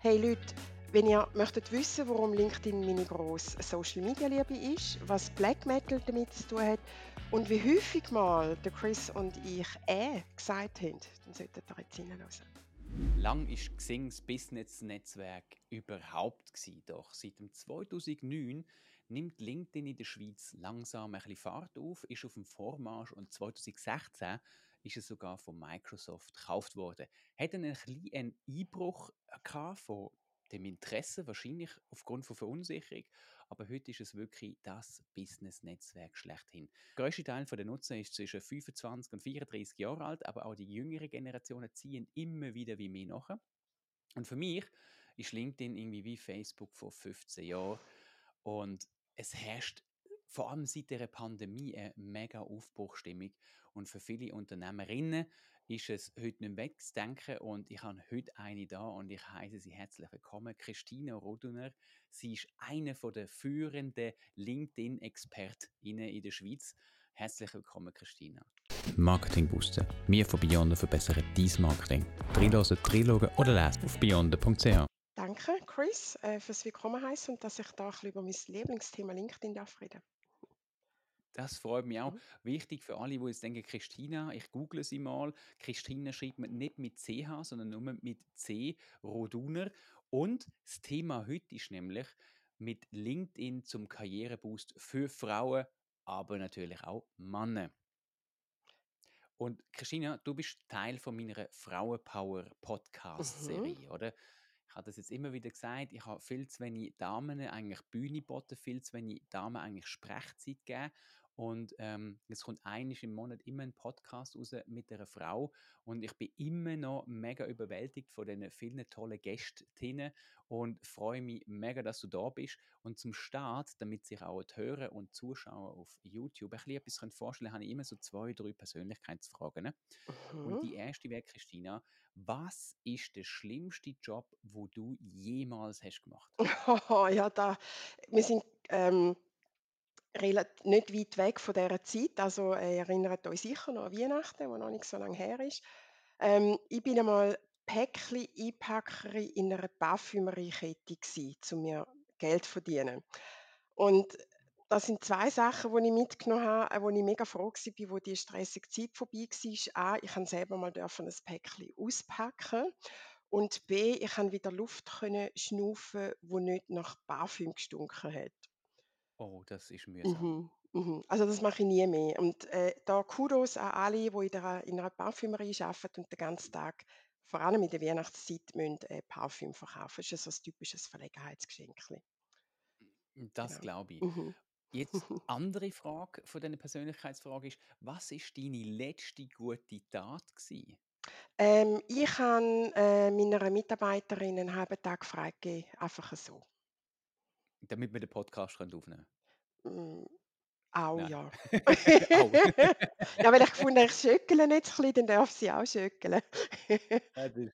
Hey Leute, wenn ihr möchtet wissen, warum LinkedIn meine grosse Social Media Liebe ist, was Black Metal damit zu tun hat und wie häufig mal der Chris und ich äh gesagt haben, dann solltet ihr jetzt hinhören. Lang ist Xing das Business-Netzwerk überhaupt gewesen, doch seit dem 2009 nimmt LinkedIn in der Schweiz langsam ein bisschen Fahrt auf, ist auf dem Vormarsch und 2016 ist es sogar von Microsoft gekauft worden. Hat einen kleinen Einbruch gehabt von dem Interesse, wahrscheinlich aufgrund von Verunsicherung, aber heute ist es wirklich das Business-Netzwerk schlechthin. Der grösste Teil der Nutzer ist zwischen 25 und 34 Jahre alt, aber auch die jüngeren Generationen ziehen immer wieder wie mehr nach. Und für mich ist LinkedIn irgendwie wie Facebook vor 15 Jahren und es herrscht vor allem seit der Pandemie eine mega Aufbruchstimmung. Und für viele Unternehmerinnen ist es heute nicht wegzudenken. Und ich habe heute eine da und ich heiße sie herzlich willkommen, Christina Roduner. Sie ist eine der führenden LinkedIn-ExpertInnen in der Schweiz. Herzlich willkommen, Christina. Marketing boosten. Wir von Beyonder verbessern dein Marketing. Drinlosen, drinloggen oder lesen auf beyonder.ch. Danke, Chris, äh, fürs Willkommen heißen und dass ich da ein bisschen über mein Lieblingsthema LinkedIn darf reden. Das freut mich auch. Mhm. Wichtig für alle, die jetzt denken, Christina, ich google sie mal. Christina schreibt man nicht mit CH, sondern nur mit C, Roduner. Und das Thema heute ist nämlich mit LinkedIn zum Karriereboost für Frauen, aber natürlich auch Männer. Und Christina, du bist Teil von meiner Frauenpower Podcast-Serie, Mhm. oder? Ich habe das jetzt immer wieder gesagt, ich habe viel zu wenig Damen eigentlich Bühne geboten, viel zu wenig Damen eigentlich Sprechzeit gegeben. Und ähm, es kommt einisch im Monat immer ein Podcast raus mit einer Frau. Und ich bin immer noch mega überwältigt von den vielen tollen Gästinnen und freue mich mega, dass du da bist. Und zum Start, damit sich auch die Hörer und Zuschauer auf YouTube ein bisschen etwas vorstellen können, habe ich immer so zwei, drei Persönlichkeitsfragen. ne? Und Mhm. die erste wäre, Christina, was ist der schlimmste Job, wo du jemals hast gemacht? Ja, da, wir sind ähm, nicht weit weg von dieser Zeit. Also, äh, erinnert euch sicher noch an Weihnachten, wo noch nicht so lange her ist. Ähm, ich bin einmal Päckli-Einpackerin in einer Parfümeriekette um mir Geld zu verdienen. Und das sind 2 Sachen, die ich mitgenommen habe, wo ich mega froh war, wo die stressige Zeit vorbei war. A, ich kann selber mal ein Päckli auspacken und B, ich kann wieder Luft schnaufen, wo nicht nach Parfüm gestunken hat. Oh, das ist mühsam. Mhm, mhm. Also, das mache ich nie mehr. Und, äh, da Kudos an alle, die in der in einer Parfümerie arbeiten und den ganzen Tag, vor allem in der Weihnachtszeit, müssen, äh, Parfüm verkaufen. Das ist ja so ein typisches Verlegenheitsgeschenkli. Das Genau. glaube ich. Mhm. Jetzt andere Frage von deiner Persönlichkeitsfrage ist, was ist deine letzte gute Tat gewesen? Ähm, ich habe, äh, meiner Mitarbeiterin 'n halben Tag freigegeben, einfach so. Damit wir den Podcast können aufnehmen Hm, auch Nein. ja. Au. Ja, weil ich gefunden ich schöckele jetzt ein bisschen, dann darf sie auch schöckeln.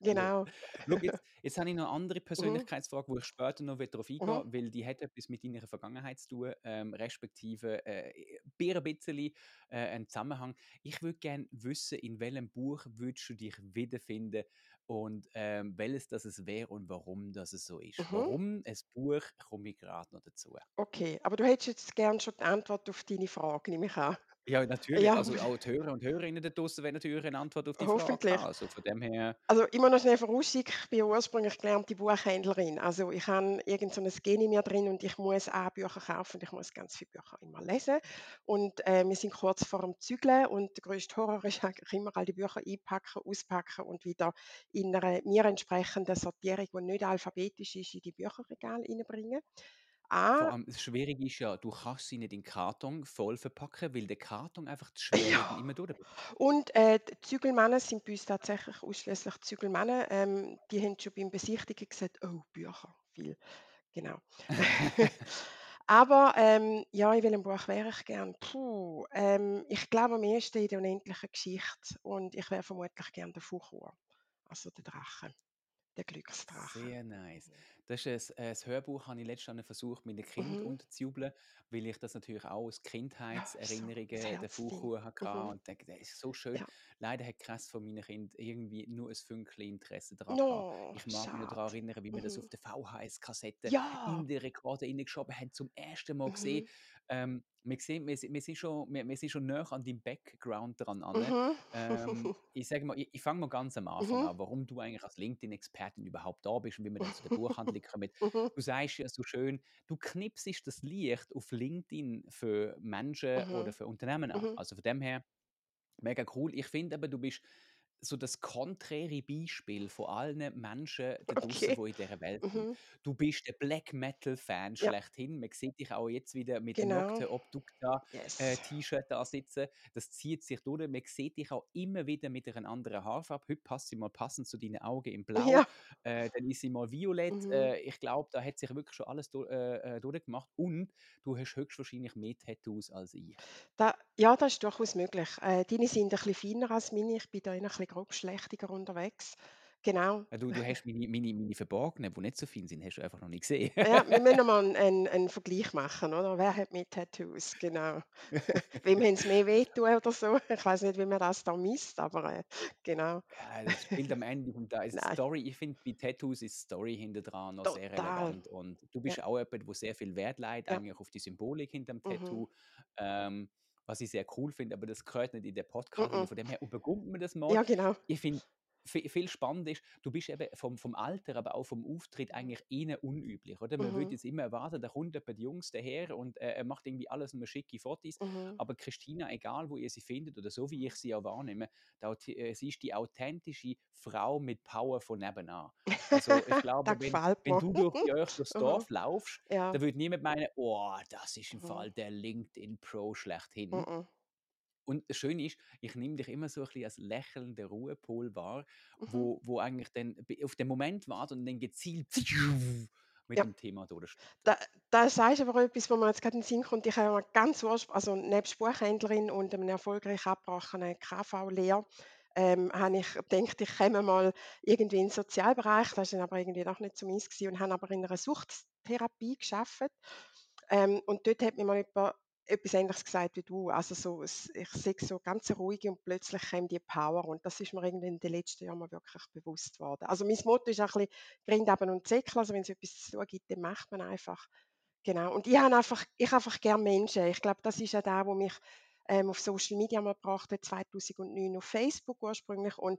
Genau. Schau, jetzt, jetzt habe ich noch eine andere Mhm, Persönlichkeitsfrage, wo ich später noch darauf mhm. eingehen will, die hat etwas mit deiner Vergangenheit zu tun, ähm, respektive äh, ein bisschen äh, einen Zusammenhang. Ich würde gerne wissen, in welchem Buch würdest du dich wiederfinden und ähm, welches das es wäre und warum das es so ist. Mhm. Warum ein Buch, komme ich gerade noch dazu. Okay, aber du hättest jetzt gern schon die Antwort auf deine Frage, nehme ich an. Ja, natürlich. Ja, Also auch die Hörer und Hörerinnen da draussen wollen natürlich eine Antwort auf die Frage hoffentlich. haben. Also von dem her. Also immer noch schnell vorausschicken, ich bin ja ursprünglich gelernte Buchhändlerin. Also ich habe irgend so Gen in mir drin und ich muss auch Bücher kaufen und ich muss ganz viele Bücher immer lesen. Und, äh, wir sind kurz vor dem Zügeln und der grösste Horror ist eigentlich immer all die Bücher einpacken, auspacken und wieder in einer mir entsprechenden Sortierung, die nicht alphabetisch ist, in die Bücherregale reinbringen. Vor A allem das Schwierige ist ja, du kannst sie nicht in Karton voll verpacken, weil der Karton einfach zu schwer und ja. immer durchbleibt. Und, äh, die Zügelmänner sind bei uns tatsächlich ausschliesslich Zügelmänner. Ähm, die haben schon beim Besichtigen gesagt: «Oh, Bücher, viel.» Genau. Aber, ähm, ja, in welchem Buch wäre ich gern? Puh, ähm, ich glaube am ehesten in der unendlichen Geschichte und ich wäre vermutlich gern der Fuchur, also der Drache. Der Glücksdrache. Sehr nice. Das ist ein, ein Hörbuch, habe ich letztens versucht, mit den Kind Mhm. unterzujubeln, weil ich das natürlich auch aus Ja, so Kindheitserinnerungen das der. Fuchur hatte Mhm. und denke, der ist so schön. Ja. Leider hat keines von meinen Kindern irgendwie nur ein Fünkchen Interesse daran. No, Ich mag mich noch daran schade. erinnern, wie wir das auf Mhm. der VHS-Kassette Ja. in den Rekorder reingeschoben haben, zum ersten Mal gesehen. Ähm, wir, sehen, wir, sind- wir, sind schon, wir, wir sind schon näher an deinem Background dran. An. Mhm. Ähm, ich sage mal, ich, ich fange mal ganz am Anfang Mhm. an, warum du eigentlich als LinkedIn-Expertin überhaupt da bist und wie wir dann zu der Buchhandlung kommen. Mhm. Du sagst ja so schön, du knipsest das Licht auf LinkedIn für Menschen oder Mhm. für Unternehmen an. Mhm. Also von dem her, mega cool. Ich finde aber, du bist so das konträre Beispiel von allen Menschen da draußen, Okay. die in dieser Welt sind. Mhm. Du bist der Black Metal-Fan Ja. schlechthin. Man sieht dich auch jetzt wieder mit Genau. Nocte Obducta äh, Yes. T-Shirt da sitzen. Das zieht sich durch. Man sieht dich auch immer wieder mit einer anderen Haarfarbe. Heute passt sie mal passend zu deinen Augen in Blau. Ja. Äh, dann ist sie mal violett. Mhm. Äh, ich glaube, da hat sich wirklich schon alles äh, äh, durchgemacht. Und du hast höchstwahrscheinlich mehr Tattoos als ich. Da, ja, das ist durchaus möglich. Äh, deine sind ein bisschen feiner als meine. Ich bin da ein bisschen grobschlächtiger unterwegs. Genau. Ja, du, du hast meine, meine, meine Verborgenen, die nicht so fein sind, hast du einfach noch nicht gesehen. Ja, wir müssen mal einen, einen, einen Vergleich machen, oder? Wer hat mehr Tattoos? Genau. Wem haben es mehr wehtun oder so? Ich weiß nicht, wie man das da misst, aber äh, genau. Ja, das spielt am Ende vom Tag. Also Nein, Story, ich finde, bei Tattoos ist Story hinter dran noch sehr total. relevant. Und du Ja, bist auch jemand, der sehr viel Wert ja. eigentlich auf die Symbolik hinter dem Mhm. Tattoo. Ähm, was ich sehr cool finde, aber das gehört nicht in den Podcast. rein. Mhm. Von dem her überkommt man das mal. Ja, genau. Ich finde, viel spannend ist, du bist eben vom, vom Alter, aber auch vom Auftritt eigentlich eher unüblich, oder? Man würde Mhm. jetzt immer erwarten, da kommt jemand Jungs daher und äh, er macht irgendwie alles nur schicke Fotos. Mhm. Aber Christina, egal wo ihr sie findet oder so wie ich sie auch wahrnehme, da, äh, sie ist die authentische Frau mit Power von nebenan. Also ich glaube, wenn, wenn du durch die durchs Mhm. Dorf laufst, Ja. da würde niemand meinen, oh, das ist im Mhm. Fall der LinkedIn-Pro schlechthin. Und das Schöne ist, ich nehme dich immer so ein bisschen als lächelnden Ruhepol wahr, Mhm. wo, wo eigentlich dann auf den Moment wartet und dann gezielt mit Ja. dem Thema durchstartet. Da, da sagst du aber etwas, wo mir jetzt gerade in den Sinn kommt. Ich habe ganz urspr- also nebst Buchhändlerin und einem erfolgreich abgebrochenen KV-Lehr, ähm, habe ich gedacht, ich komme mal irgendwie in den Sozialbereich. Das war dann aber irgendwie doch nicht so meins gewesen und habe aber in einer Suchttherapie geschafft. Ähm, und dort hat mir mal jemand etwas Ähnliches gesagt wie du. Also so, ich sehe so ganz ruhig und plötzlich kommt die Power und das ist mir irgendwie in den letzten Jahren wirklich bewusst worden. Also mein Motto ist auch ein bisschen Grind haben und Zickel. Also wenn es etwas zu tun gibt, dann macht man einfach. Genau. Und ich habe einfach, ich einfach gerne Menschen. Ich glaube, das ist ja der, wo mich ähm, auf Social Media mal gebracht hat, 2009 auf Facebook ursprünglich und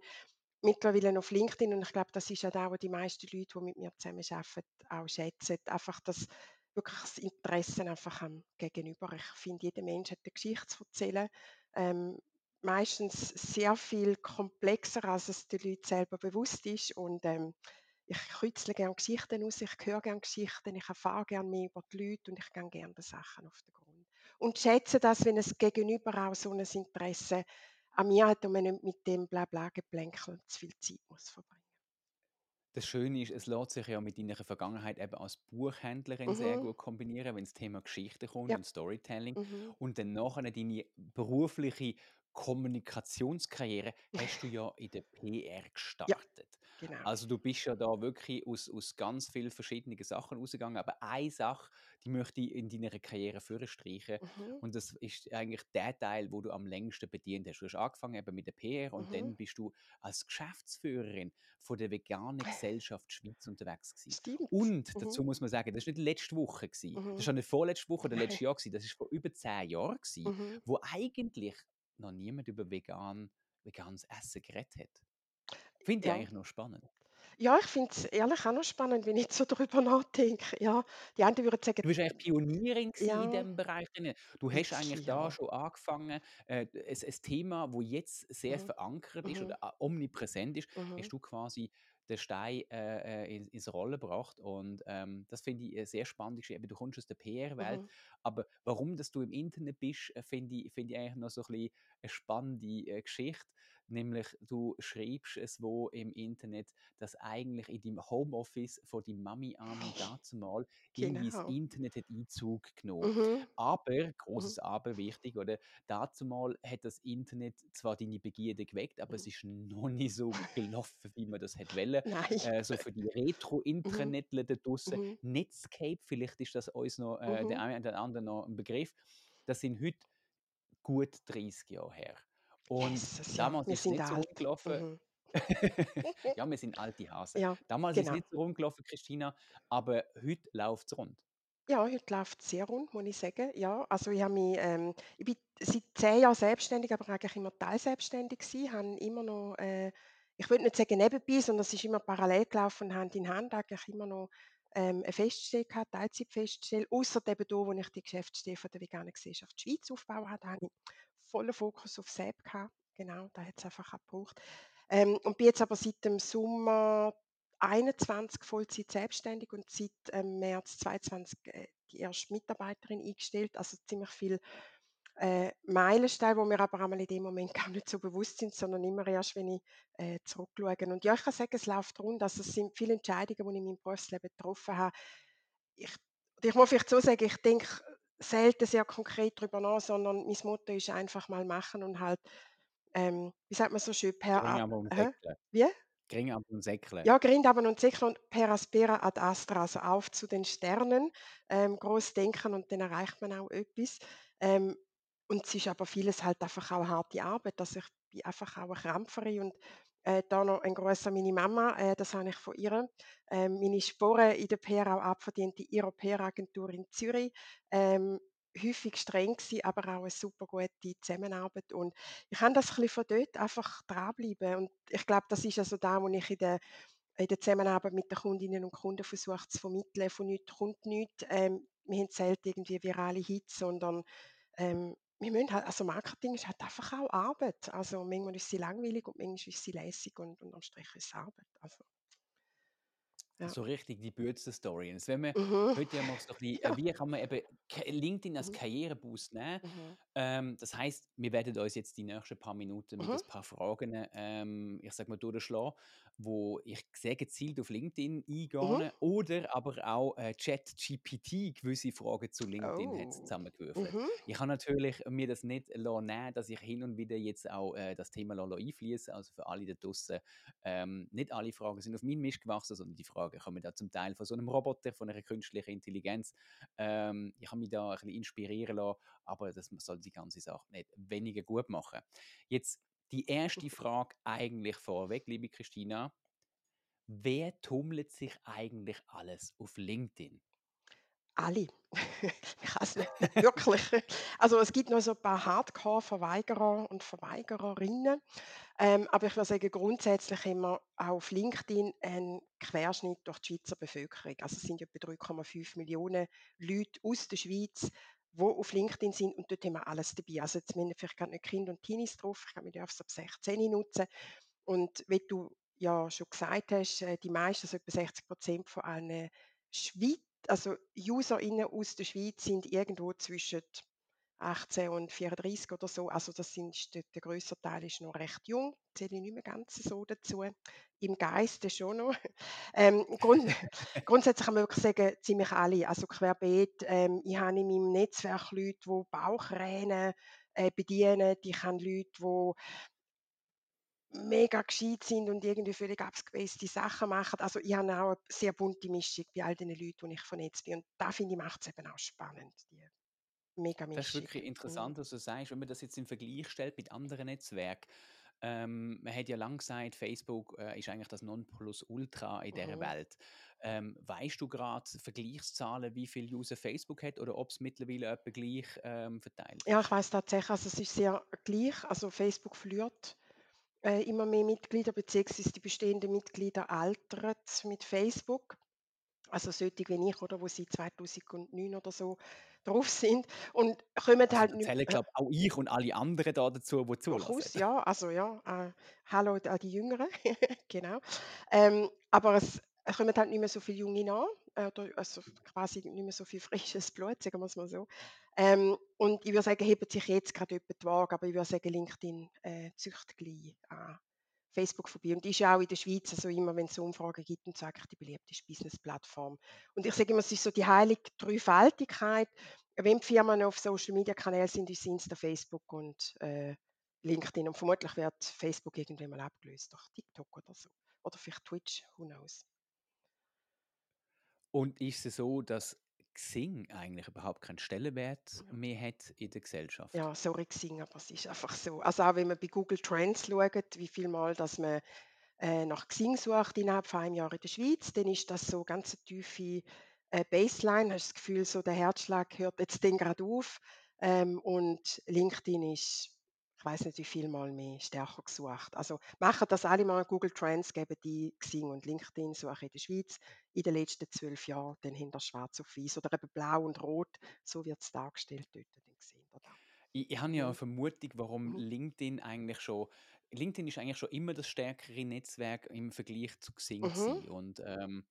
mittlerweile auf LinkedIn. Und ich glaube, das ist ja der, wo die meisten Leute, die mit mir zusammenarbeiten, auch schätzen. Einfach das wirklich das Interesse einfach am Gegenüber. Ich finde, jeder Mensch hat eine Geschichte zu erzählen. Ähm, meistens sehr viel komplexer, als es den Leuten selber bewusst ist. Und ähm, ich kürzle gerne Geschichten aus, ich höre gerne Geschichten, ich erfahre gerne mehr über die Leute und ich gehe gerne den Sachen auf den Grund. Und schätze das, wenn es Gegenüber auch so ein Interesse an mir hat und man nicht mit dem Blabla-Geplänkel zu viel Zeit muss verbringen. Das Schöne ist, es lässt sich ja mit deiner Vergangenheit eben als Buchhändlerin sehr Mhm. gut kombinieren, wenn das Thema Geschichte kommt Ja. und Storytelling. Mhm. Und dann nachher deine berufliche Kommunikationskarriere hast du ja in der PR gestartet. Genau. Also du bist ja da wirklich aus, aus ganz vielen verschiedenen Sachen rausgegangen, aber eine Sache, die möchte ich in deiner Karriere streichen. Mhm. Und das ist eigentlich der Teil, wo du am längsten bedient hast. Du hast angefangen eben mit der PR und Mhm. dann bist du als Geschäftsführerin von der Veganen Gesellschaft Schweiz unterwegs gewesen. Stimmt. Und Mhm. dazu muss man sagen, das war nicht letzte Woche. Gewesen. Das Mhm. war nicht vorletzte Woche oder letztes Jahr. Gewesen. Das war vor über zehn Jahren, gewesen, Mhm. wo eigentlich noch niemand über vegan, veganes Essen geredet hat. Finde ich Ja. eigentlich noch spannend. Ja, ich finde es ehrlich auch noch spannend, wenn ich so darüber nachdenke. Ja, die einen würden sagen, Du bist eigentlich Pionierin gewesen in ja, diesem Bereich. drin. Du hast eigentlich da ja. schon angefangen, äh, ein, ein Thema, das jetzt sehr Mhm. verankert ist Mhm. oder äh, omnipräsent ist, Mhm. hast du quasi den Stein äh, äh, ins, ins Rollen gebracht. Und ähm, das finde ich äh, sehr spannend. Eben, du kommst aus der PR-Welt, Mhm. aber warum dass du im Internet bist, äh, finde ich, finde ich eigentlich noch so ein bisschen eine spannende äh, Geschichte. Nämlich du schreibst es wo im Internet, dass eigentlich in deinem Homeoffice von deiner Mami an dazu mal irgendwie das Genau. Internet hat Einzug genommen. Mhm. Aber, Mhm. großes Aber, wichtig, oder? Dazu mal hat das Internet zwar deine Begierde geweckt, aber es Mhm. ist noch nicht so gelaufen, wie man das hätte wollen. Äh, so für die Mhm. Retro-Intranetler da draussen. Mhm. Netscape, vielleicht ist das uns noch, äh, der Mhm. eine oder andere noch ein Begriff. Das sind heute gut 30 Jahre her. Und Jesus, ja, damals ist es nicht so alt. rumgelaufen. Mhm. Ja, wir sind alte Hasen. Ja, Damals ist es genau. nicht so rumgelaufen, Christina, aber heute läuft es rund. Ja, heute läuft es sehr rund, muss ich sagen. Ja, also ich mich, ähm ich bin seit 10 Jahren selbstständig, aber eigentlich immer teilselbstständig gewesen, habe immer noch, äh ich würde nicht sagen nebenbei, sondern es ist immer parallel gelaufen, Hand in Hand, eigentlich immer noch, ähm, 'ne Feststelle gehabt, Teilzeitfeststelle, ausser eben da, wo ich die Geschäftsstelle von der Veganen Gesellschaft Schweiz aufgebaut habe, habe ich vollen Fokus auf SEB gehabt. Genau, da hat es einfach auch gebraucht. Ähm, und bin jetzt aber seit dem Sommer 21 Vollzeit selbstständig und seit, ähm, März 22, äh, die erste Mitarbeiterin eingestellt. Also ziemlich viel, äh, Meilensteine, wo mir aber einmal in dem Moment gar nicht so bewusst sind, sondern immer erst, wenn ich, äh, zurückschaue. Und ja, ich kann sagen, es läuft rund. Also es sind viele Entscheidungen, die ich in meinem Berufsleben getroffen habe. Ich ich muss vielleicht so sagen, ich denke selten sehr konkret darüber nach, sondern mein Motto ist einfach mal machen und halt, ähm, wie sagt man so schön, per Gering a aber und säckle. Wie? Gering aber und säckle. Ja, und per aspera ad astra, also auf zu den Sternen, ähm, groß denken und dann erreicht man auch etwas. Ähm, und es ist aber vieles halt einfach auch harte Arbeit. Also ich bin einfach auch 'ne Krampferin und, äh, da noch ein an meine Mama, äh, das habe ich von ihr, ähm, meine Sporen in der PR auch abverdient in ihrer PR-Agentur in Zürich. Ähm, häufig streng gewesen, aber auch 'ne super gute Zusammenarbeit und ich habe das ein von dort einfach dranbleiben und ich glaube, das ist also da, wo ich in der in der Zusammenarbeit mit den Kundinnen und Kunden versuche zu vermitteln, von nichts kommt nichts. Ähm, wir haben selten irgendwie virale Hits, sondern, ähm, wir müssen halt also Marketing ist halt einfach auch Arbeit. Also manchmal ist sie langweilig und manchmal ist sie lässig und unterm Strich ist es Arbeit, also ja. So richtig die Bürzel-Story. Jetzt wenn wir Mhm. heute mal so ein bisschen, Ja. äh, wie kann man eben LinkedIn als Mhm. Karriereboost nehmen? Mhm. Ähm, das heisst, wir werden uns jetzt die nächsten paar Minuten mit Mhm. ein paar Fragen, ähm, ich sage mal, durchschlagen, wo ich sehr gezielt auf LinkedIn Mhm. eingehe oder aber auch, äh, ChatGPT gewisse Fragen zu LinkedIn hat Oh. zusammengewürfelt. Mhm. Ich kann natürlich mir das nicht nehmen, dass ich hin und wieder jetzt auch, äh, das Thema lasse einfließen Also für alle da draussen, ähm, nicht alle Fragen sind auf meinen Mist gewachsen, sondern die Fragen kommen da zum Teil von so einem Roboter, von einer künstlichen Intelligenz. Ähm, ich habe mich da ein bisschen inspirieren lassen, aber das soll die ganze Sache nicht weniger gut machen. Jetzt die erste Frage eigentlich vorweg, liebe Christina. Wer tummelt sich eigentlich alles auf LinkedIn? Alle. Ich es nicht wirklich. Also, es gibt noch so 'n paar Hardcore-Verweigerer und Verweigererinnen, ähm, aber ich würde sagen, grundsätzlich haben wir auf LinkedIn einen Querschnitt durch die Schweizer Bevölkerung. Also, es sind etwa 3,5 Millionen Leute aus der Schweiz, die auf LinkedIn sind und dort haben wir alles dabei. Also, jetzt haben vielleicht grad nicht Kinder und Teenies drauf, ich glaube, wir dürfen es ab 16 nutzen. Und wie du ja schon gesagt hast, äh, die meisten, also etwa 60% von allen Schwei also UserInnen aus der Schweiz sind irgendwo zwischen 18 und 34 oder so. Also das sind der der grösste Teil ist noch recht jung, zähle ich nicht mehr ganz so dazu. Im Geiste schon noch. Ähm, Grund grundsätzlich kann man wirklich sagen, ziemlich alle, also querbeet. Ähm, ich habe in meinem Netzwerk Leute, die Bauchränen, äh, bedienen. Ich habe Leute, die mega gescheit sind und irgendwie völlig abgespacede Sachen machen. Also, ich habe auch 'ne sehr bunte Mischung bei all den Leuten, die ich vernetzt bin. Und das finde ich, macht es eben auch spannend, die mega Das ist Mischung. wirklich Mhm. interessant, was du sagst, wenn man das jetzt im Vergleich stellt mit anderen Netzwerken. Ähm, man hat ja lange gesagt, Facebook äh, ist eigentlich das Nonplusultra in dieser Mhm. Welt. Ähm, weißt du gerade Vergleichszahlen, wie viele User Facebook hat oder ob es mittlerweile etwa gleich ähm, verteilt Ja, ist? ich weiss tatsächlich, also es ist sehr gleich. Also Facebook verliert äh, immer mehr Mitglieder, beziehungsweise die bestehenden Mitglieder altern mit Facebook. Also solche wie ich, oder, wo seit 2009 oder so drauf sind und kommen Also halt nicht äh, glaube auch ich und alle anderen da dazu, die zulassen. ja, also ja, äh, hallo an die Jüngeren, genau. Ähm, aber es es kommen halt nicht mehr so viele Junge nach, äh, oder also quasi nicht mehr so viel frisches Blut, sagen wir es mal so. Ähm, und ich würde sagen, hebt sich jetzt gerade jemand die Waage, aber ich würde sagen, LinkedIn äh, züchtet gleich an Facebook vorbei. Und ist ja auch in der Schweiz, also immer wenn es Umfragen gibt, und so eigentlich die beliebteste Business-Plattform. Und ich sage immer, es ist so die heilige Dreifaltigkeit. Wenn die Firmen auf Social-Media-Kanälen sind, ist es Insta, Facebook und äh, LinkedIn. Und vermutlich wird Facebook irgendwann mal abgelöst durch TikTok oder so. Oder vielleicht Twitch, who knows. Und ist es so, dass Xing eigentlich überhaupt keinen Stellenwert mehr hat in der Gesellschaft? Ja, sorry Xing, aber es ist einfach so. Also auch wenn man bei Google Trends schaut, wie viel Mal, dass man äh, nach Xing sucht innerhalb von einem Jahr in der Schweiz, dann ist das so ganz eine tiefe äh, Baseline. Hast das Gefühl, so der Herzschlag hört jetzt dann gerade auf. Ähm, und LinkedIn ist, weiß nicht, wie viel Mal mehr stärker gesucht. Also machen das alle mal Google Trends, geben die Xing und LinkedIn suche in der Schweiz in den letzten zwölf Jahren, dann hinter schwarz auf weiß oder eben blau und rot, so wird es dargestellt dort. Sehen wir da. Ich, ich habe ja eine. Vermutung, warum Mhm. LinkedIn eigentlich schon. LinkedIn ist eigentlich schon immer das stärkere Netzwerk im Vergleich zu Xing. Mhm. Und ähm,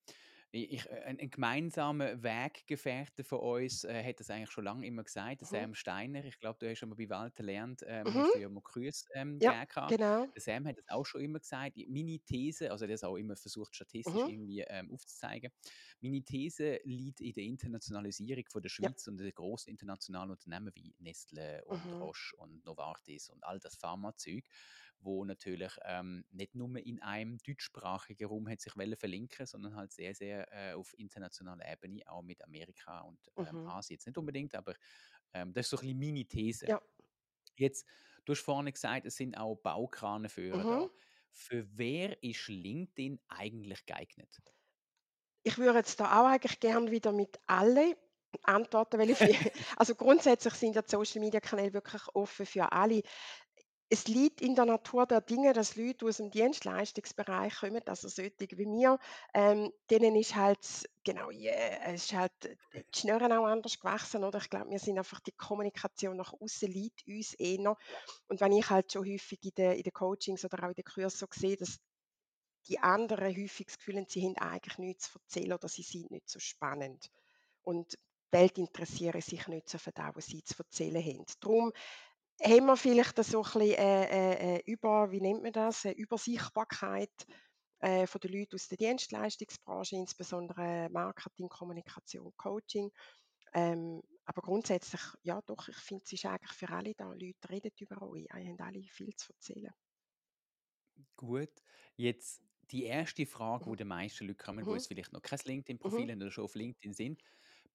ich, äh, ein, ein gemeinsamer Weggefährte von uns äh, hat das eigentlich schon lange immer gesagt, der Mhm. Sam Steiner. Ich glaube, du hast schon mal bei Walter lernt, ähm, Mhm. hast du ja mal Grüße ähm, Ja, genau. Der Sam hat das auch schon immer gesagt. Meine These, also er hat das auch immer versucht, statistisch Mhm. irgendwie ähm, aufzuzeigen. Meine These liegt in der Internationalisierung von der Ja. Schweiz und den grossen internationalen Unternehmen wie Nestle und Mhm. Roche und Novartis und all das Pharmazeug, wo natürlich ähm, nicht nur in einem deutschsprachigen Raum hat sich verlinken, sondern halt sehr, sehr äh, auf internationaler Ebene, auch mit Amerika und ähm, Mhm. Asien jetzt nicht unbedingt, aber ähm, das ist so ein bisschen meine These. Ja. Jetzt, du hast vorhin gesagt, es sind auch Baukranenführer Mhm. da. Für wer ist LinkedIn eigentlich geeignet? Ich würde jetzt da auch eigentlich gern wieder mit alle antworten, weil ich also grundsätzlich sind ja die Social-Media-Kanäle wirklich offen für alle. Es liegt in der Natur der Dinge, dass Leute aus dem Dienstleistungsbereich kommen, also solche wie mir, ähm, denen ist halt genau, yeah, ist halt äh, die Schnurren auch anders gewachsen, oder? Ich glaube, wir sind einfach die Kommunikation nach außen liegt uns eher. Und wenn ich halt schon häufig in den in den Coachings oder auch in den Kursen so sehe, dass die anderen häufig das Gefühl haben, sie haben eigentlich nichts zu erzählen oder sie sind nicht so spannend. Und die Welt interessiert sich nicht so für das, was sie zu erzählen haben. Darum haben wir vielleicht so ein bisschen, äh, äh, äh, über wie nennt man das, eine Übersichtbarkeit äh, von den Leuten aus der Dienstleistungsbranche, insbesondere Marketing, Kommunikation, Coaching. Ähm, aber grundsätzlich, ja doch, ich finde, es ist eigentlich für alle da. Leute reden über euch, ihr habt alle viel zu erzählen. Gut, jetzt die erste Frage, Mhm. die die meisten Leute kommen, die Mhm. jetzt vielleicht noch kein LinkedIn-Profil Mhm. haben oder schon auf LinkedIn sind,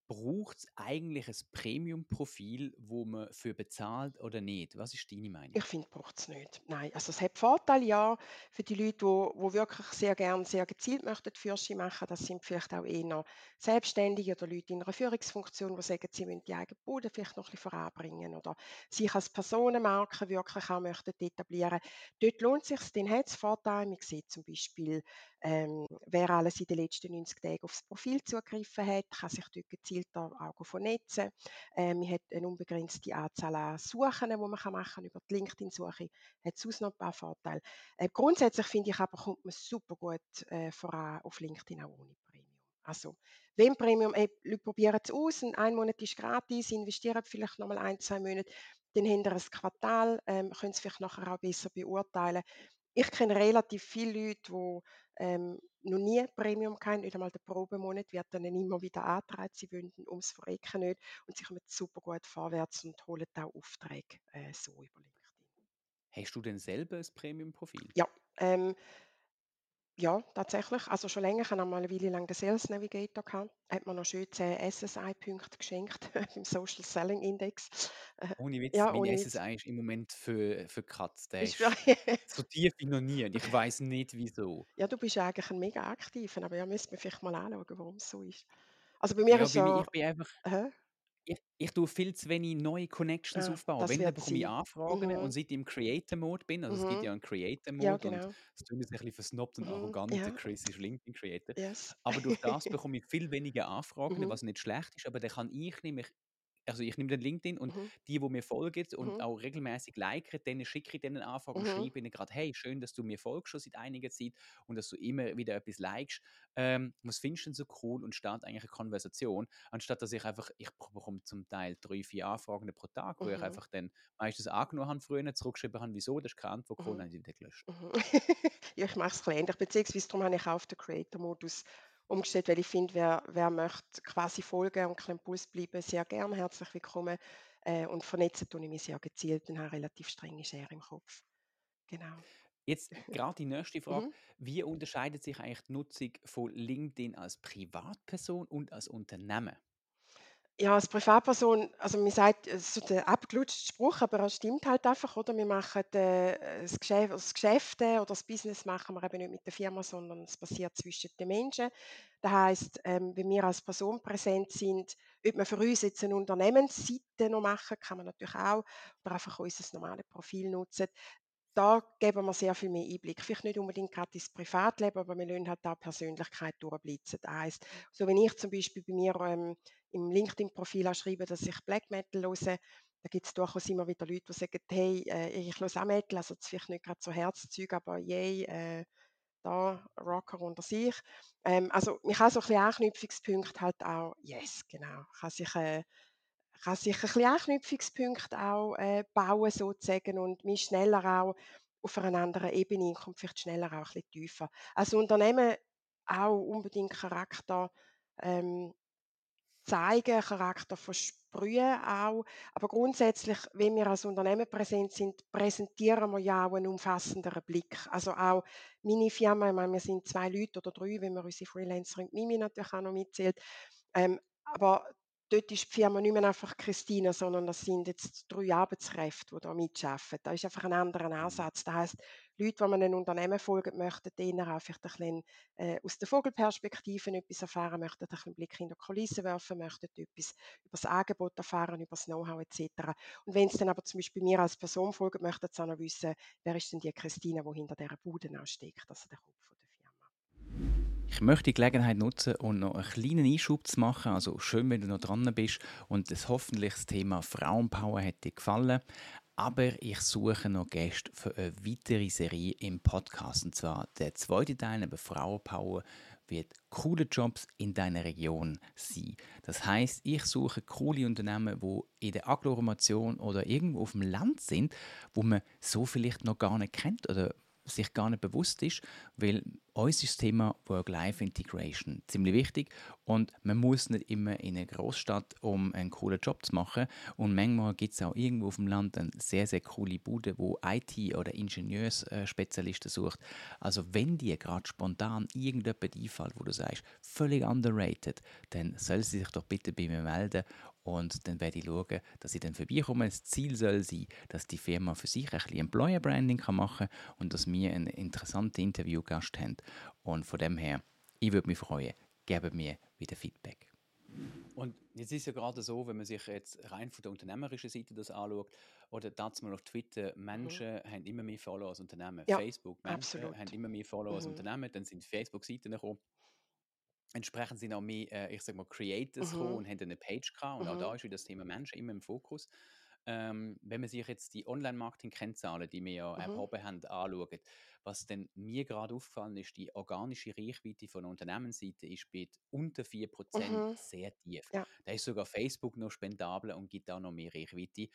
braucht es eigentlich ein Premium-Profil, wo man für bezahlt oder nicht? Was ist deine Meinung? Ich finde, braucht es nicht. Nein, also es hat Vorteile, ja, für die Leute, wo, wo wirklich sehr gern, sehr gezielt möchten Fürsche machen. Das sind vielleicht auch eher Selbstständige oder Leute in einer Führungsfunktion, die sagen, sie wollen die eigene Bude vielleicht noch ein bisschen voranbringen oder sich als Personenmarke wirklich auch möchten etablieren. Dort lohnt es sich, dann hat es Vorteile. Man sieht zum Beispiel, ähm, wer alles in den letzten 90 Tagen aufs Profil zugegriffen hat, kann sich dort gezielter auch vernetzen. Äh, man hat eine unbegrenzte Anzahl an Suchen, die man machen kann über die LinkedIn-Suche. Hat sonst noch ein paar Vorteile. Äh, grundsätzlich finde ich aber, kommt man super gut äh, voran auf LinkedIn auch ohne Premium. Also, wenn Premium, ey, Leute probieren es aus, ein Monat ist gratis, investieren vielleicht nochmal ein, zwei Monate, dann haben ihr ein Quartal, ähm, können es vielleicht nachher auch besser beurteilen. Ich kenne relativ viele Leute, die ähm, noch nie Premium hatten, nicht einmal der Probemonat wird dann immer wieder angetragen, sie wollen ums Verrecken nicht und sie kommen super gut vorwärts und holen auch Aufträge äh, so über LinkedIn. Hast du denn selber ein Premium-Profil? Ja, ähm, ja, tatsächlich. Also schon länger, ich habe einmal eine Weile lang den Sales Navigator gehabt. Hat mir noch schön 10 SSI-Punkte geschenkt im Social Selling Index. Äh, Ohne Witz, ja, mein ohne Witz. SSI ist im Moment für, für Katz. Der Ist so tief wie noch nie und ich weiß nicht wieso. ja, du bist eigentlich ein mega aktiver, aber ja, müsste man vielleicht mal anschauen, warum es so ist. Also bei mir Ja, ist ich, ja, ich bin einfach, hä? Ich, ich tue viel zu wenig neue Connections Ah, aufbauen. Wenn, dann bekomme ich. Anfragen und Mhm. seit ich im Creator-Mode bin, also es gibt Mhm. ja einen Ja, Creator-Mode und genau. es klingt jetzt ein bisschen versnobbt und Mhm. arrogant, der Ja, Chris ist LinkedIn-Creator. yes. Aber durch das bekomme ich viel weniger Anfragen, Mhm. was nicht schlecht ist, aber dann kann ich nämlich also ich nehme den LinkedIn und Mhm. die, wo mir folgen und Mhm. auch regelmäßig liken, denen schicke ich denen eine Anfrage und Mhm. schreibe ihnen gerade, hey, schön, dass du mir folgst schon seit einiger Zeit und dass du immer wieder etwas likest. Ähm, was findest du denn so cool und starte eigentlich eine Konversation, anstatt dass ich einfach, ich bekomme zum Teil drei, vier Anfragen pro Tag, wo ich Mhm. einfach dann meistens angenommen habe früher, zurückgeschrieben habe, wieso, das ist keine Antwort gekommen, Mhm. dann habe ich wieder gelöscht. Mhm. Ja, ich mache es ähnlich, beziehungsweise darum habe ich auch auf den Creator-Modus umgestellt, weil ich finde, wer wer möchte quasi folgen und kein Impuls bleiben, sehr gern herzlich willkommen. Äh, und vernetzen tue ich mich sehr gezielt und habe relativ strenge Schere im Kopf. Genau. Jetzt gerade die nächste Frage. Mhm. Wie unterscheidet sich eigentlich die Nutzung von LinkedIn als Privatperson und als Unternehmen? Ja, als Privatperson, also man sagt, es ist so der abgelutschte Spruch, aber er stimmt halt einfach, oder? Wir machen äh, das Geschäft, das Geschäfte oder das Business machen wir eben nicht mit der Firma, sondern es passiert zwischen den Menschen. Das heißt, ähm, wenn wir als Person präsent sind, ob man für uns jetzt eine Unternehmensseite noch machen, kann man natürlich auch, oder einfach unser normales Profil nutzen. Da geben wir sehr viel mehr Einblick. Vielleicht nicht unbedingt gerade ins Privatleben, aber wir lassen halt die Persönlichkeit durchblitzen. Das heisst, so wenn ich zum Beispiel bei mir ähm, im LinkedIn-Profil auch schreibe, dass ich Black Metal höre, da gibt es durchaus immer wieder Leute, die sagen, hey, äh, ich höre auch Metal, also vielleicht nicht gerade so Herzzeug, aber yay, äh, da Rocker unter sich. Ähm, also man kann so ein bisschen Anknüpfungspunkte halt auch, yes, genau, kann sich äh, kann sich ein bisschen Anknüpfungspunkte auch, äh, bauen sozusagen und man schneller auch auf einer anderen Ebene und kommt vielleicht schneller auch ein bisschen tiefer. Als Unternehmen auch unbedingt Charakter, ähm, zeigen, Charakter versprühen auch. Aber grundsätzlich, wenn wir als Unternehmen präsent sind, präsentieren wir ja auch einen umfassenderen Blick. Also auch meine Firma, ich meine, wir sind zwei Leute oder drei, wenn wir unsere Freelancerin Mimi natürlich auch noch mitzählt. Ähm, aber dort ist die Firma nicht mehr einfach Christina, sondern das sind jetzt drei Arbeitskräfte, die da mitarbeiten. Da ist einfach ein anderer. Ansatz. Das heisst, Leute, die einem Unternehmen folgen, möchten denen auch vielleicht ein bisschen äh, aus der Vogelperspektive etwas erfahren, möchten ein bisschen einen Blick in die Kulisse werfen, möchten etwas über das Angebot erfahren, über das Know-how etc. Und wenn es dann aber zum Beispiel mir als Person folgt, möchten sie auch wissen, wer ist denn die Christina, die hinter dieser Bude steckt, also der Kopf der Firma. Ich möchte die Gelegenheit nutzen und noch einen kleinen Einschub zu machen. Also schön, wenn du noch dran bist und das hoffentlich das Thema Frauenpower dir gefallen. Aber ich suche noch Gäste für eine weitere Serie im Podcast. Und zwar der zweite Teil über Frauenpower wird coole Jobs in deiner Region sein. Das heißt, ich suche coole Unternehmen, wo in der Agglomeration oder irgendwo auf dem Land sind, wo man so vielleicht noch gar nicht kennt oder sich gar nicht bewusst ist, weil uns ist das Thema Work-Life-Integration ziemlich wichtig und man muss nicht immer in eine Großstadt, um einen coolen Job zu machen und manchmal gibt es auch irgendwo auf dem Land eine sehr, sehr coole Bude, wo IT- oder Ingenieursspezialisten sucht. Also wenn dir gerade spontan irgendjemand einfällt, wo du sagst, völlig underrated, dann soll sie sich doch bitte bei mir melden und dann werde ich schauen, dass ich dann vorbeikomme. Das Ziel soll sein, dass die Firma für sich ein bisschen Employer Branding machen kann und dass wir einen interessanten Interviewgast haben. Und von dem her, ich würde mich freuen, geben mir wieder Feedback. Und jetzt ist ja gerade so, wenn man sich jetzt rein von der unternehmerischen Seite das anschaut, oder dazu mal auf Twitter, Menschen mhm. haben immer mehr Follower als Unternehmen. Ja, Facebook, Menschen absolut. haben immer mehr Follower als Mhm. Unternehmen. Dann sind Facebook-Seiten gekommen. Entsprechend sind auch mehr, äh, ich sag mal, Creators Mhm. und haben eine Page gehabt. Und auch Mhm. da ist wieder das Thema Menschen immer im Fokus. Ähm, wenn man sich jetzt die Online-Marketing-Kennzahlen, die wir ja Mhm. erhoben haben, anschaut, was denn mir gerade aufgefallen ist, die organische Reichweite von der Unternehmensseite ist bei unter 4% Mhm. sehr tief. Ja. Da ist sogar Facebook noch spendabel und gibt auch noch mehr Reichweite.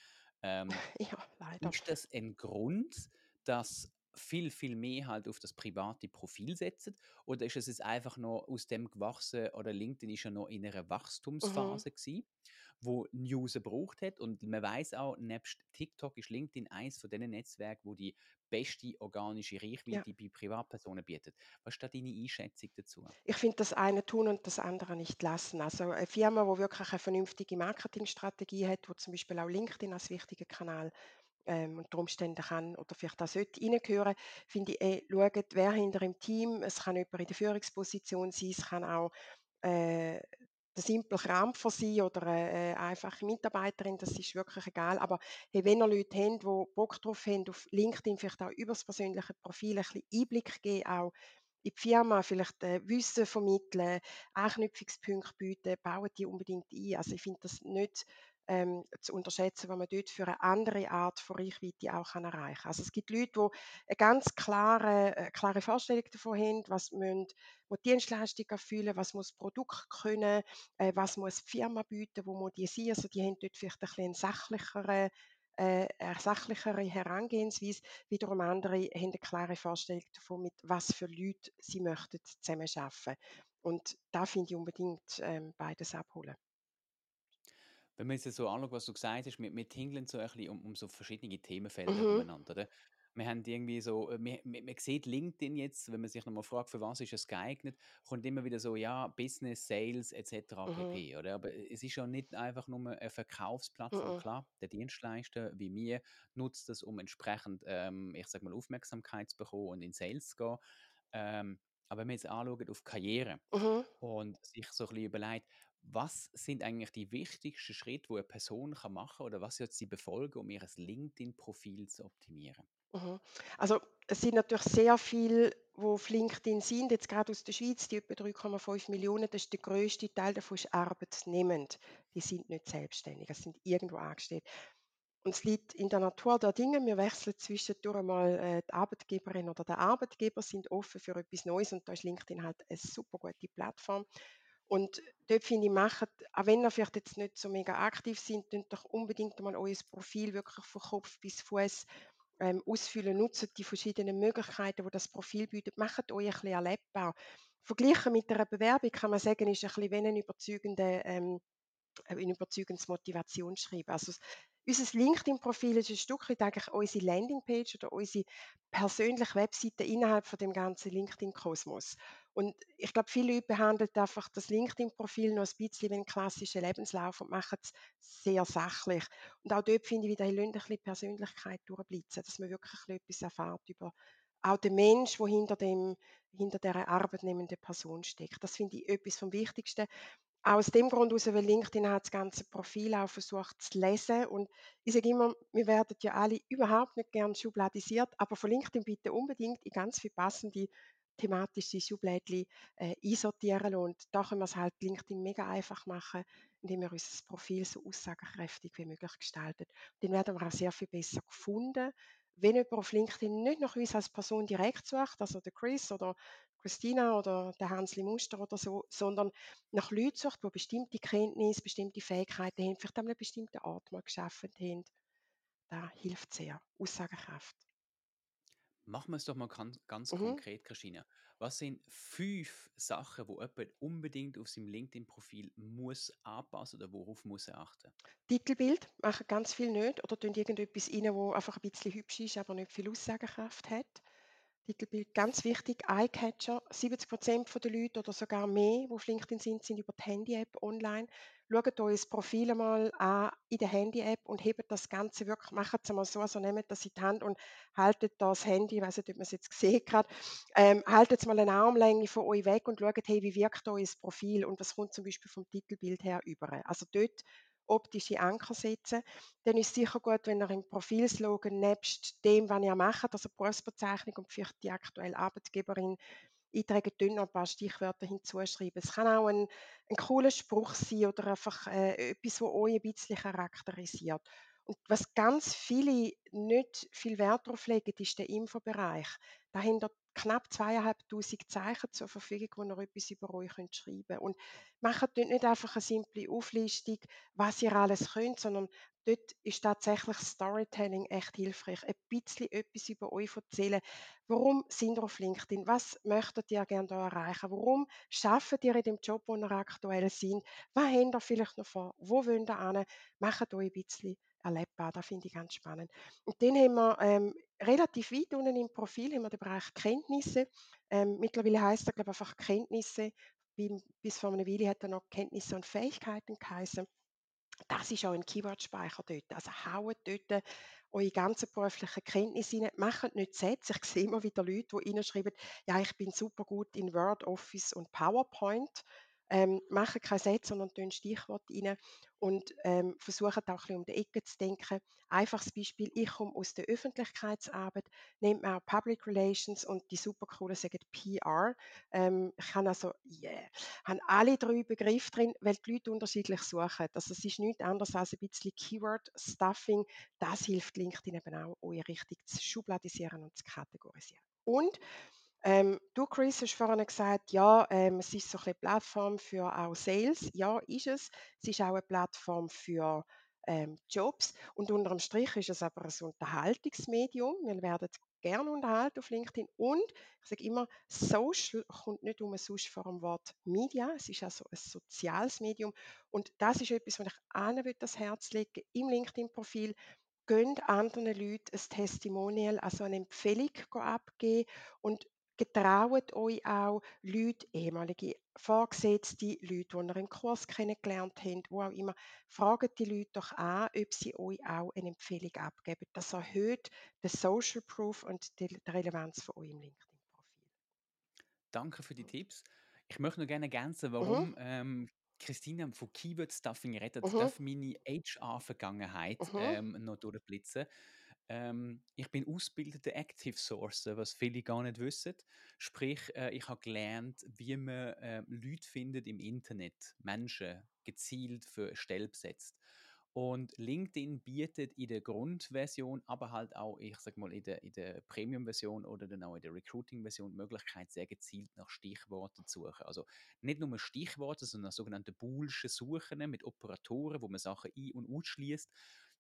Ähm, Ja, leider. ist das ein Grund, dass viel, viel mehr halt auf das private Profil setzen? Oder ist es jetzt einfach noch aus dem gewachsen oder LinkedIn ist ja noch in einer Mhm. Wachstumsphase gewesen, wo News gebraucht hat und man weiß auch, nebst TikTok ist LinkedIn eins von diesen Netzwerken, wo die beste organische Reichweite bei Privatpersonen bietet. Was ist da deine Einschätzung dazu? Ich finde, das eine tun und das andere nicht lassen. Also eine Firma, die wirklich eine vernünftige Marketingstrategie hat, wo zum Beispiel auch LinkedIn als wichtiger Kanal ähm, unter Umständen kann oder vielleicht auch sollte reingehören, finde ich, ey, schaut, wer hinter im Team, es kann jemand in der Führungsposition sein, es kann auch äh, der simple Krampfer sein oder eine einfache Mitarbeiterin, das ist wirklich egal. Aber hey, wenn ihr Leute habt, die Bock drauf haben, auf LinkedIn vielleicht auch über das persönliche Profil ein bisschen Einblick geben, auch in die Firma, vielleicht äh, Wissen vermitteln, Anknüpfungspunkte bieten, bauen die unbedingt ein. Also ich finde das nicht ähm, zu unterschätzen, was man dort für eine andere Art von Reichweite auch kann erreichen kann. Also es gibt Leute, die eine ganz klare, äh, klare Vorstellung davon haben, was müssen, wo die Dienstleistung erfüllen, was muss das Produkt können, äh, was muss die Firma bieten, wo muss die sein. Also die haben dort vielleicht ein bisschen sachlichere äh, eine sachlichere Herangehensweise. Wiederum andere haben eine klare Vorstellung davon, mit was für Leuten sie möchten zusammenarbeiten. Und da finde ich unbedingt ähm, beides abholen. Wenn man jetzt so anschaut, was du gesagt hast, wir, wir tingeln so ein bisschen um, um so verschiedene Themenfelder Mhm, umeinander, oder? Wir haben irgendwie so, äh, wir, wir, man sieht LinkedIn jetzt, wenn man sich nochmal fragt, für was ist es geeignet, kommt immer wieder so, ja, Business, Sales etc. mhm, pp. Oder? Aber es ist ja nicht einfach nur eine Verkaufsplattform. mhm, Klar, der Dienstleister wie mir nutzt das, um entsprechend, ähm, ich sag mal, Aufmerksamkeit zu bekommen und in Sales zu gehen. Ähm, aber wenn man jetzt anschaut auf Karriere mhm, und sich so ein bisschen überlegt, was sind eigentlich die wichtigsten Schritte, die eine Person machen kann oder was sollte sie befolgen, um ihr LinkedIn-Profil zu optimieren? mhm. Also es sind natürlich sehr viele, die auf LinkedIn sind, jetzt gerade aus der Schweiz, die etwa 3,5 Millionen, das ist der grösste Teil davon ist arbeitsnehmend. Die sind nicht selbstständig, es sind irgendwo angestellt. Und es liegt in der Natur der Dinge, wir wechseln zwischendurch mal äh, die Arbeitgeberin oder der Arbeitgeber sind offen für etwas Neues und da ist LinkedIn halt eine super gute Plattform. Und dort finde ich, macht, auch wenn ihr vielleicht jetzt nicht so mega aktiv sind, könnt doch unbedingt mal euer Profil wirklich von Kopf bis Fuß ähm, ausfüllen, nutzt die verschiedenen Möglichkeiten, die das Profil bietet, macht euch ein bisschen erlebbar. Verglichen mit einer Bewerbung kann man sagen, ist ein bisschen wie ein überzeugender ähm, ein überzeugendes Motivationsschreiben. Also unser LinkedIn-Profil ist ein Stück weit eigentlich unsere Landingpage oder unsere persönliche Webseite innerhalb von dem ganzen LinkedIn-Kosmos. Und ich glaube, viele Leute behandeln einfach das LinkedIn-Profil noch ein bisschen wie einen klassischen Lebenslauf und machen es sehr sachlich. Und auch dort finde ich wieder, lasse ein bisschen Persönlichkeit durchblitzen, dass man wirklich etwas erfährt über auch den Mensch, der hinter, dem, hinter dieser arbeitnehmenden Person steckt. Das finde ich etwas vom Wichtigsten. Aus dem Grund heraus, weil LinkedIn hat das ganze Profil auch versucht zu lesen und ich sage immer, wir werden ja alle überhaupt nicht gern schubladisiert, aber von LinkedIn bitte unbedingt in ganz viel passende thematische Schublädchen äh, einsortieren lassen. und da können wir es halt LinkedIn mega einfach machen, indem wir unser Profil so aussagekräftig wie möglich gestalten. Dann werden wir auch sehr viel besser gefunden. Wenn jemand auf LinkedIn nicht nach uns als Person direkt sucht, also der Chris oder Christina oder der Hansli Muster oder so, sondern nach Leuten sucht, die bestimmte Kenntnisse, bestimmte Fähigkeiten haben, vielleicht an einem bestimmten Ort mal geschaffen haben. Das hilft sehr. Aussagekraft. Machen wir es doch mal ganz, ganz Mhm. konkret, Christina. Was sind fünf Sachen, wo jemand unbedingt auf seinem LinkedIn-Profil muss anpassen oder worauf muss er achten? Titelbild machen ganz viel nicht oder tun irgendetwas rein, wo einfach ein bisschen hübsch ist, aber nicht viel Aussagekraft hat. Titelbild ganz wichtig, Eyecatcher. 70% der Leute oder sogar mehr, die auf LinkedIn sind, sind über die Handy-App online. Schaut euch das Profil einmal an in der Handy-App und hebt das Ganze wirklich, macht es einmal so, also nehmt das in die Hand und haltet das Handy, ich weiß nicht, ob man es jetzt gesehen hat, ähm, haltet es mal eine Armlänge von euch weg und schaut, hey, wie wirkt euer Profil und was kommt zum Beispiel vom Titelbild her über. Also dort optische Anker setzen. Dann ist es sicher gut, wenn ihr im Profilslogan nebst dem, was ihr macht, also Berufsbezeichnung und vielleicht die aktuelle Arbeitgeberin eintragen, dünn ein paar Stichwörter hinzuschreiben. Es kann auch ein, ein cooler Spruch sein oder einfach äh, etwas, was euch ein bisschen charakterisiert. Und was ganz viele nicht viel Wert darauf legen, ist der Infobereich. Da haben ihr knapp zweieinhalbtausend Zeichen zur Verfügung, wo ihr etwas über euch schreiben könnt. Und macht dort nicht einfach eine simple Auflistung, was ihr alles könnt, sondern dort ist tatsächlich Storytelling echt hilfreich. Ein bisschen etwas über euch erzählen. Warum sind ihr auf LinkedIn? Was möchtet ihr gerne da erreichen? Warum arbeitet ihr in dem Job, wo ihr aktuell seid? Was habt ihr vielleicht noch vor? Wo wollt ihr hin? Macht euch ein bisschen erlebbar. Das finde ich ganz spannend. Und dann haben wir ähm, relativ weit unten im Profil haben wir den Bereich Kenntnisse. Ähm, mittlerweile heißt er, glaube ich, einfach Kenntnisse. Bis vor einer Weile hat er noch Kenntnisse und Fähigkeiten geheißen. Das ist auch ein Keyword-Speicher dort. Also haut dort eure ganzen beruflichen Kenntnisse rein. Macht nicht Sätze. Ich sehe immer wieder Leute, die reinschreiben, ja, ich bin super gut in Word, Office und PowerPoint. Ähm, machen keine Sätze, sondern tun Stichworte rein und ähm, versuchen auch ein bisschen um die Ecke zu denken. Einfaches Beispiel, ich komme aus der Öffentlichkeitsarbeit, nehmt man auch Public Relations und die super coolen sagen PR. Ähm, ich habe also, yeah, haben alle drei Begriffe drin, weil die Leute unterschiedlich suchen. Also es ist nichts anderes als ein bisschen Keyword-Stuffing. Das hilft LinkedIn eben auch, euch richtig zu schubladisieren und zu kategorisieren. Und ähm, du, Chris, hast vorhin gesagt, ja, ähm, es ist so eine Plattform für auch Sales. Ja, ist es. Es ist auch eine Plattform für ähm, Jobs. Und unterm Strich ist es aber ein Unterhaltungsmedium. Wir werden gerne unterhalten auf LinkedIn. Und ich sage immer, Social kommt nicht um sonst vor dem Wort Media. Es ist also ein soziales Medium. Und das ist etwas, was ich allen das Herz legen im LinkedIn-Profil. Gönnt anderen Leuten ein Testimonial, also eine Empfehlung abgeben und getraut euch auch Leute, ehemalige Vorgesetzte, Leute, die ihr im Kurs kennengelernt habt, wo auch immer, fragt die Leute doch an, ob sie euch auch eine Empfehlung abgeben. Das erhöht den Social Proof und die Relevanz von eurem LinkedIn-Profil. Danke für die Tipps. Ich möchte noch gerne ergänzen, Mhm, warum ähm, Christina von Keyword Stuffing redet. mhm, Darf meine HR-Vergangenheit mhm, ähm, noch durchblitzen? Ähm, ich bin ausgebildeter Active Sourcer, was viele gar nicht wissen. Sprich, äh, ich habe gelernt, wie man äh, Leute findet im Internet, Menschen gezielt für Stelle besetzt. Und LinkedIn bietet in der Grundversion, aber halt auch, ich sag mal, in der, der Premium-Version oder dann auch in der Recruiting-Version die Möglichkeit, sehr gezielt nach Stichworten zu suchen. Also nicht nur Stichworte, sondern sogenannte Boolsche Suchen mit Operatoren, wo man Sachen ein- und ausschließt.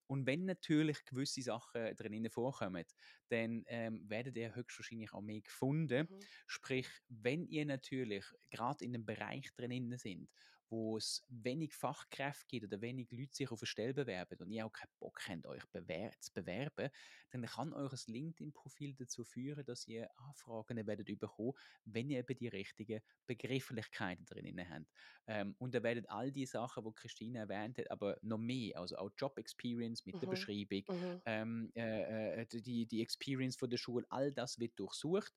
Und wenn natürlich gewisse Sachen drinnen vorkommen, dann ähm, werdet ihr höchstwahrscheinlich auch mehr gefunden. mhm, Sprich, wenn ihr natürlich gerade in einem Bereich drinnen sind, wo es wenig Fachkräfte gibt oder wenig Leute sich auf eine Stelle bewerben und ihr auch keinen Bock habt, euch bewer zu bewerben, dann kann eures LinkedIn-Profil dazu führen, dass ihr Anfragen werdet bekommen, wenn ihr eben die richtigen Begrifflichkeiten drinnen habt. Ähm, und da werden all die Sachen, die Christine erwähnt hat, aber noch mehr, also auch Job Experience mit der mhm, Beschreibung, mhm. ähm, äh, äh, die, die Experience von der Schule, all das wird durchsucht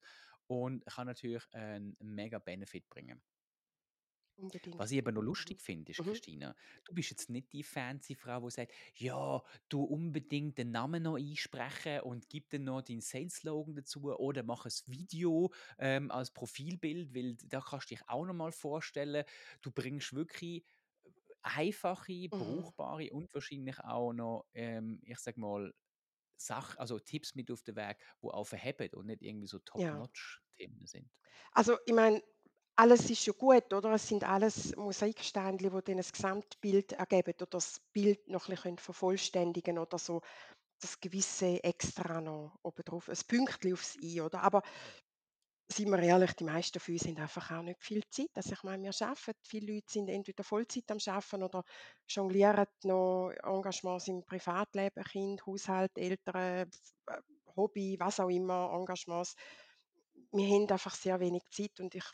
und kann natürlich einen mega Benefit bringen. Was Unbedingt. ich aber noch Mhm, lustig finde, ist, mhm, Christina, du bist jetzt nicht die fancy Frau, die sagt, ja, du unbedingt den Namen noch einsprechen und gib dann noch deinen Sales-Slogan dazu oder mach ein Video ähm, als Profilbild, weil da kannst du dich auch noch mal vorstellen. Du bringst wirklich einfache, mhm. brauchbare und wahrscheinlich auch noch, ähm, ich sag mal, Sach also Tipps mit auf den Weg, die auch verheben und nicht irgendwie so Ja. Top-Notch-Themen sind. Also, ich meine, alles ist ja gut, oder? Es sind alles Mosaiksteinchen, die dann ein Gesamtbild ergeben oder das Bild noch ein bisschen vervollständigen oder so das gewisse Extra noch obendrauf, ein Pünktchen aufs i, oder? Aber seien wir ehrlich, die meisten von uns haben einfach auch nicht viel Zeit. Also ich meine, wir arbeiten, viele Leute sind entweder Vollzeit am Arbeiten oder jonglieren noch Engagements im Privatleben, Kind, Haushalt, Eltern, äh, Hobby, was auch immer, Engagements. Wir haben einfach sehr wenig Zeit und ich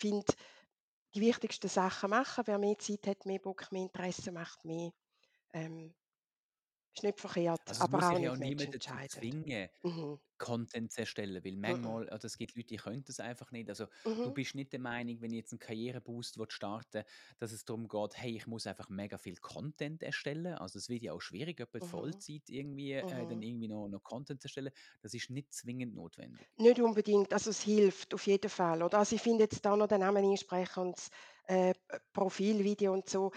finde, die wichtigsten Sachen machen. Wer mehr Zeit hat, mehr Bock, mehr Interesse macht, mehr. Ähm, ist nicht verkehrt, Also es muss aber auch ja auch nicht niemand dazu zwingen, Mhm. Content zu erstellen, weil Mhm. manchmal also es gibt Leute, die können das einfach nicht. Also, du Mhm. bist nicht der Meinung, wenn ich jetzt 'n Karriereboost starten dass es darum geht: „Hey, ich muss einfach mega viel Content erstellen.“ Also, es wird ja auch schwierig, jemand Mhm. Vollzeit irgendwie äh, dann Mhm. irgendwie noch noch Content zu erstellen. Das ist nicht zwingend notwendig. Nicht unbedingt, also es hilft auf jeden Fall, oder? Also ich finde jetzt da noch den Namen einsprechen äh, Profilvideo und so,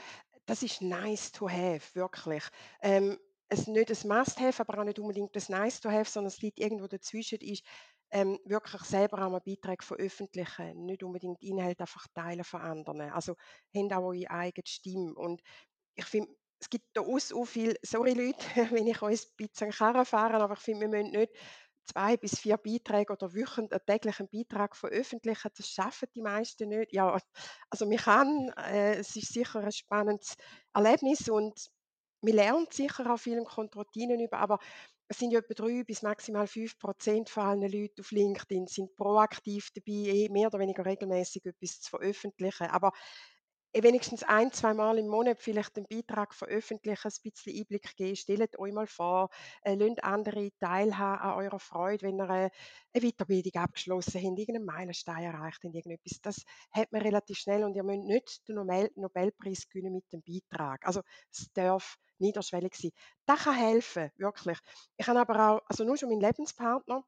das ist nice to have, wirklich. Ähm, es nicht ein Must-have, aber auch nicht unbedingt ein nice to have, sondern es liegt irgendwo dazwischen, ist, ähm, wirklich selber auch mal Beiträge veröffentlichen, nicht unbedingt Inhalt einfach teilen von anderen. Also, habt auch eure eigene Stimme und ich finde, es gibt da auch so viel sorry Leute, wenn ich euch ein bisschen Karren fahre, aber ich finde, wir müssen nicht 2 bis 4 Beiträge oder wöchent äh, täglich 'n Beitrag veröffentlichen. Das schaffen die meisten nicht. Ja, also man kann, äh, es ist sicher ein spannendes Erlebnis und man lernt sicher viel im Kontrotinen über, aber es sind etwa 3 bis maximal 5% von allen Leuten auf LinkedIn sind proaktiv dabei, eh mehr oder weniger regelmäßig etwas zu veröffentlichen. Aber wenigstens ein, zwei Mal im Monat vielleicht einen Beitrag veröffentlichen, ein bisschen Einblick geben. Stellt euch mal vor, äh, lasst andere teilhaben an eurer Freude, wenn ihr eine, eine Weiterbildung abgeschlossen habt, irgendeinen Meilenstein erreicht habt, irgendetwas. Das hat man relativ schnell und ihr müsst nicht den Nobel Nobelpreis gewinnen mit dem Beitrag. Also es darf niederschwellig sein. Das kann helfen, wirklich. Ich habe aber auch, also nur schon mein Lebenspartner,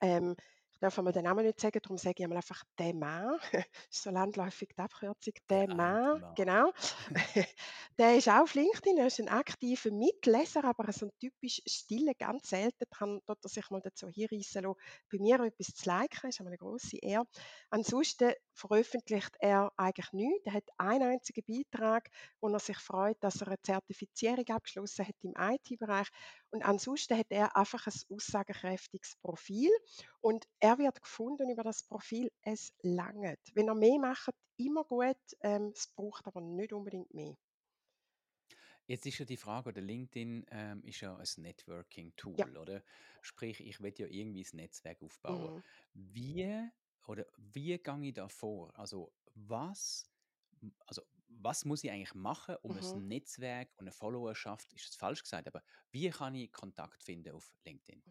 ähm, darf einmal den Namen nicht sagen, darum sage ich einmal einfach «der Mann». Das ist so landläufig die Abkürzung «der eine Mann», genau. Der ist auch auf LinkedIn, er ist ein aktiver Mitleser, aber so ein typisch stiller, ganz selten kann dort sich mal dazu hinreissen lassen, bei mir etwas zu liken, das ist einmal eine grosse Ehre. Ansonsten veröffentlicht er eigentlich nichts. Er hat einen einzigen Beitrag, wo er sich freut, dass er eine Zertifizierung abgeschlossen hat im IT-Bereich. Und ansonsten hat er einfach ein aussagekräftiges Profil und er wird gefunden über das Profil, es langt. Wenn er mehr macht, immer gut, ähm, es braucht aber nicht unbedingt mehr. Jetzt ist ja die Frage, oder LinkedIn ähm, ist ja ein Ja. Networking-Tool, oder? Sprich, ich will ja irgendwie ein Netzwerk aufbauen. Mhm. Wie oder wie gehe ich da vor? Also was, also was muss ich eigentlich machen, um Mhm. ein Netzwerk und eine Followerschaft, ist das falsch gesagt, aber wie kann ich Kontakt finden auf LinkedIn?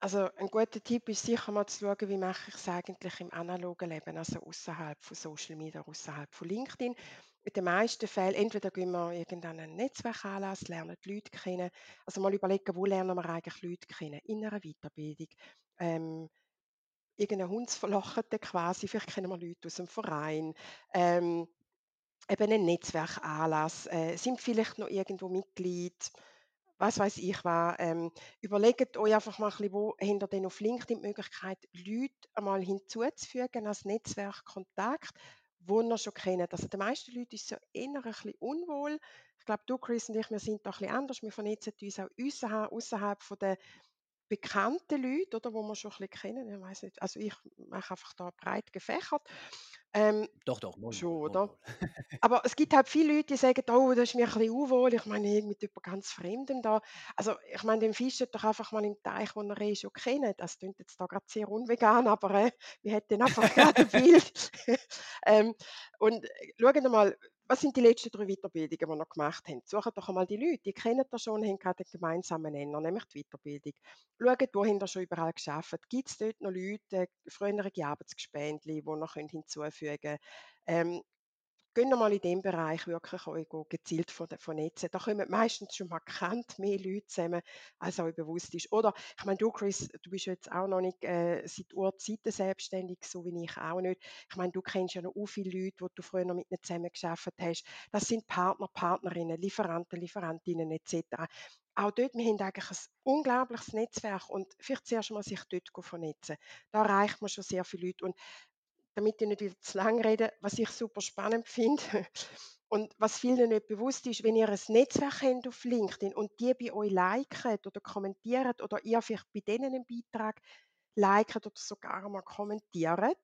Also ein guter Tipp ist sicher mal zu schauen, wie mache ich es eigentlich im analogen Leben, also außerhalb von Social Media, außerhalb von LinkedIn. In den meisten Fällen, entweder gehen wir irgendeinen Netzwerkanlass, lernen die Leute kennen. Also mal überlegen, wo lernen wir eigentlich Leute kennen? In einer Weiterbildung. Ähm, irgendeinen Hundsverlocheten quasi, vielleicht kennen wir Leute aus dem Verein. Ähm, eben ein Netzwerkanlass, äh, sind vielleicht noch irgendwo Mitglied, was weiß ich was. Ähm, überlegt euch einfach mal ein bisschen, wo habt ihr denn auf LinkedIn die Möglichkeit, Leute einmal hinzuzufügen als Netzwerkkontakt, wo ihr schon kennt. Also den meisten ist es ja eher ein bisschen unwohl. Ich glaube, du, Chris und ich, wir sind da ein bisschen anders. Wir vernetzen uns auch außerhalb, außerhalb von der bekannten Leute, oder, wo wir schon ein bisschen kennen. Ich weiß nicht, also ich mache einfach da breit gefächert. Ähm, Doch, doch, wohl, schon, wohl, oder? wohl. Aber es gibt halt viele Leute, die sagen: «Oh, das ist mir ein bisschen unwohl. Ich meine, ich mit jemand ganz Fremdem da.» Also, ich meine, den fischt doch einfach mal im Teich, wo ihr eh schon kennt. Das klingt jetzt da gerade sehr unvegan, aber, äh, wir hätten einfach gerade ein Bild. Ähm, und, äh, schaut mal, was sind die letzten 3 Weiterbildungen, die wir noch gemacht haben? Sucht doch einmal die Leute, die kennen ihr schon, haben gerade einen gemeinsamen Nenner, nämlich die Weiterbildung. Schaut, wo habt ihr schon überall gearbeitet? Gibt es dort noch Leute, äh, frühere Arbeitsgespendli, die könnt hinzufügen könnt? Ähm, Geht mal in dem Bereich wirklich euch gezielt vernetzen. Da kommen meistens schon markant mehr Leute zusammen, als euch bewusst ist. Oder ich meine, du Chris, du bist jetzt auch noch nicht äh, seit Urzeiten selbstständig, so wie ich auch nicht. Ich meine, du kennst ja noch u viele Leute, die du früher noch mit ihnen zusammengearbeitet hast. Das sind Partner, Partnerinnen, Lieferanten, Lieferantinnen et Auch dort, wir haben eigentlich ein unglaubliches Netzwerk und vielleicht zuerst mal sich dort vernetzen. Da erreicht man schon sehr viele Leute und damit ich nicht wieder zu lang rede, was ich super spannend finde und was vielen nicht bewusst ist, wenn ihr ein Netzwerk habt auf LinkedIn und die bei euch liken oder kommentieren oder ihr vielleicht bei denen einen Beitrag liken oder sogar mal kommentiert,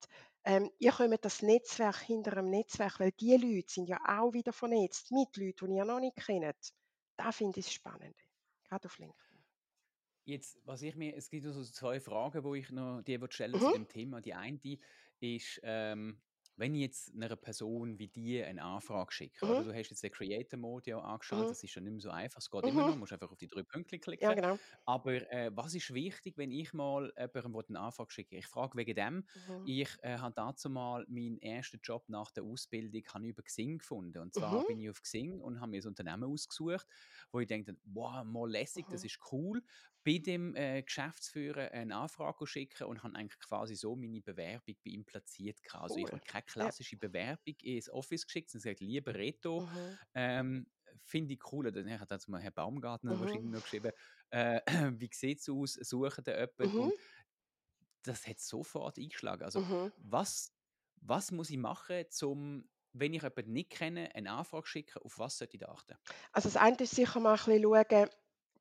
ähm, ihr kommt das Netzwerk hinter einem Netzwerk, weil die Leute sind ja auch wieder vernetzt mit Leuten, die ihr noch nicht kennt. Da finde ich es spannend, gerade auf LinkedIn. Jetzt, was ich mir, es gibt so zwei Fragen, wo ich noch die stellen zu Mhm, dem Thema. Die eine ist, ähm, wenn ich jetzt einer Person wie dir eine Anfrage schicke, mhm, du hast jetzt den Creator Mode ja angeschaltet, mhm, das ist ja nicht mehr so einfach, es geht immer mhm. noch, du musst einfach auf die drei Punkte Ja, klicken. genau. Aber äh, was ist wichtig, wenn ich mal jemandem eine Anfrage schicke? Ich frage wegen dem, Mhm, ich äh, habe dazu mal meinen ersten Job nach der Ausbildung habe ich über Xing gefunden. Und zwar mhm, bin ich auf Xing und habe mir ein Unternehmen ausgesucht, wo ich denke, wow, mal lässig, das mhm. ist cool bei dem äh, Geschäftsführer eine Anfrage schicken und habe eigentlich quasi so meine Bewerbung bei ihm platziert. gehabt. Also ich Cool. habe keine Ja. klassische Bewerbung ins Office geschickt, sondern gesagt, lieber Reto, Mhm, ähm, finde ich cool. Dann hat dazu mal Herr Baumgartner mhm, wahrscheinlich noch geschrieben, äh, wie sieht es aus, suchen da jemanden? mhm, Und das hat sofort eingeschlagen. Also mhm. was, was muss ich machen, um, wenn ich jemanden nicht kenne, eine Anfrage schicken, auf was sollte ich achten? Also, das eine ist sicher mal ein bisschen schauen,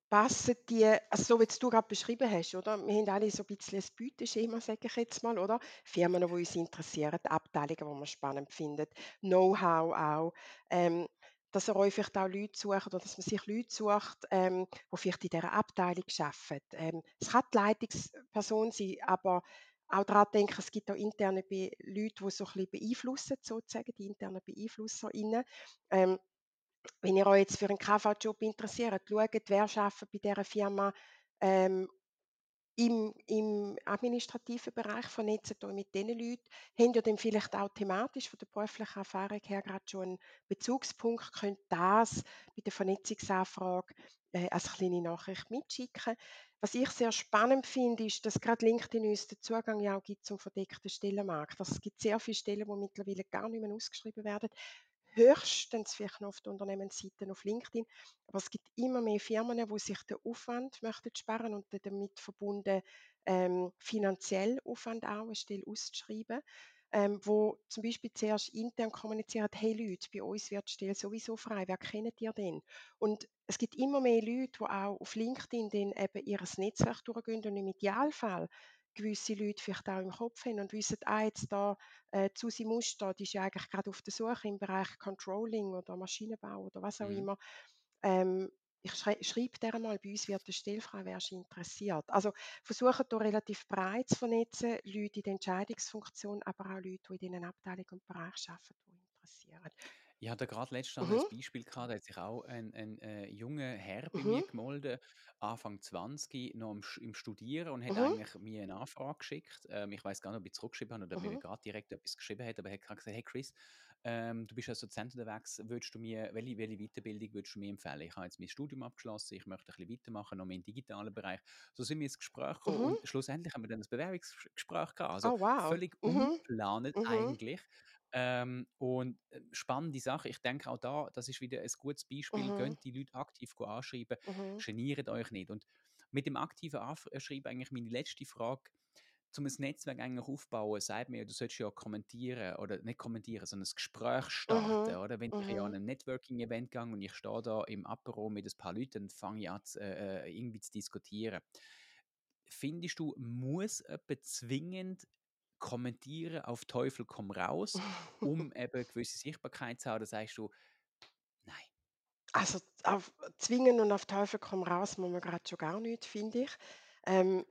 passen die also, so wie du gerade beschrieben hast, oder? Wir haben alle so ein bisschen ein Beuteschema, sage ich jetzt mal, oder? Firmen, die uns interessieren, Abteilungen, die man spannend findet, Know-how auch, ähm, dass ihr euch auch Leute sucht oder dass man sich Leute sucht, ähm, die vielleicht in dieser Abteilung arbeiten. Ähm, es kann die Leitungsperson sein, aber auch daran denken, es gibt auch interne Be Leute, die so ein bisschen beeinflussen, sozusagen, die internen BeeinflusserInnen. Ähm, wenn ihr euch jetzt für einen KV-Job interessiert, schaut, wer arbeitet bei dieser Firma ähm, im, im administrativen Bereich, vernetzt euch mit diesen Leuten. Habt ihr dann vielleicht auch thematisch von der beruflichen Erfahrung her gerade schon einen Bezugspunkt, könnt das bei der Vernetzungsanfrage äh, als kleine Nachricht mitschicken. Was ich sehr spannend finde, ist, dass gerade LinkedIn uns den Zugang ja auch gibt zum verdeckten Stellenmarkt. Also es gibt sehr viele Stellen, die mittlerweile gar nicht mehr ausgeschrieben werden höchstens vielleicht noch auf der Unternehmensseite auf LinkedIn. Aber es gibt immer mehr Firmen, die sich den Aufwand möchten sparen und den damit verbunden ähm, finanziell Aufwand auch, eine Stelle auszuschreiben. Ähm, wo zum Beispiel zuerst intern kommunizieren, hey Leute, bei uns wird die Stelle sowieso frei, wer kennt ihr denn? Und es gibt immer mehr Leute, die auch auf LinkedIn dann eben ihr Netzwerk durchgehen und im Idealfall gewisse Leute vielleicht auch im Kopf haben und wissen, ah, jetzt da äh, Susi Muster, die ist ja eigentlich gerade auf der Suche im Bereich Controlling oder Maschinenbau oder was auch Mhm. immer. Ähm, ich schrei schreibe der mal, bei uns wird eine Stelle frei, wärst du interessiert. Also versuchen hier relativ breit zu vernetzen, Leute in der Entscheidungsfunktion, aber auch Leute, die in diesen Abteilungen und Bereichen arbeiten, die interessieren. Ich hatte gerade letztens ein Mhm, Beispiel gehabt, da hat sich auch ein, ein äh, junger Herr bei mhm, mir gemeldet, Anfang 20, noch im, im Studieren und hat mhm, eigentlich mir eine Anfrage geschickt. Ähm, ich weiß gar nicht, ob ich zurückgeschrieben habe oder ob mir mhm, gerade direkt etwas geschrieben hat, aber er hat gerade gesagt, hey Chris, ähm, du bist als Dozent unterwegs, würdest du mir, welche, welche Weiterbildung würdest du mir empfehlen? Ich habe jetzt mein Studium abgeschlossen, ich möchte ein bisschen weitermachen, noch mehr im digitalen Bereich. So sind wir ins Gespräch gekommen mhm. und schlussendlich haben wir dann ein Bewerbungsgespräch gehabt. Also Oh wow. völlig Mhm, ungeplant mhm, eigentlich. Ähm, und äh, spannende Sache, ich denke auch da, das ist wieder ein gutes Beispiel, mhm, könnt die Leute aktiv anschreiben, mhm, geniert euch nicht. Und mit dem aktiven Anschreiben eigentlich meine letzte Frage, um ein Netzwerk eigentlich aufbauen, sagt mir, du solltest ja kommentieren oder nicht kommentieren, sondern ein Gespräch starten, mhm, oder? Wenn ich ja an mhm. einem Networking-Event gehe und ich stehe da im Apero mit ein paar Leuten, dann fange ich an, äh, äh, irgendwie zu diskutieren. Findest du, muss jemand zwingend kommentieren auf Teufel komm raus, um eben eine gewisse Sichtbarkeit zu haben? Oder sagst du, nein, Also, auf zwingen und auf Teufel komm raus muss man gerade schon gar nicht, finde ich. Ähm,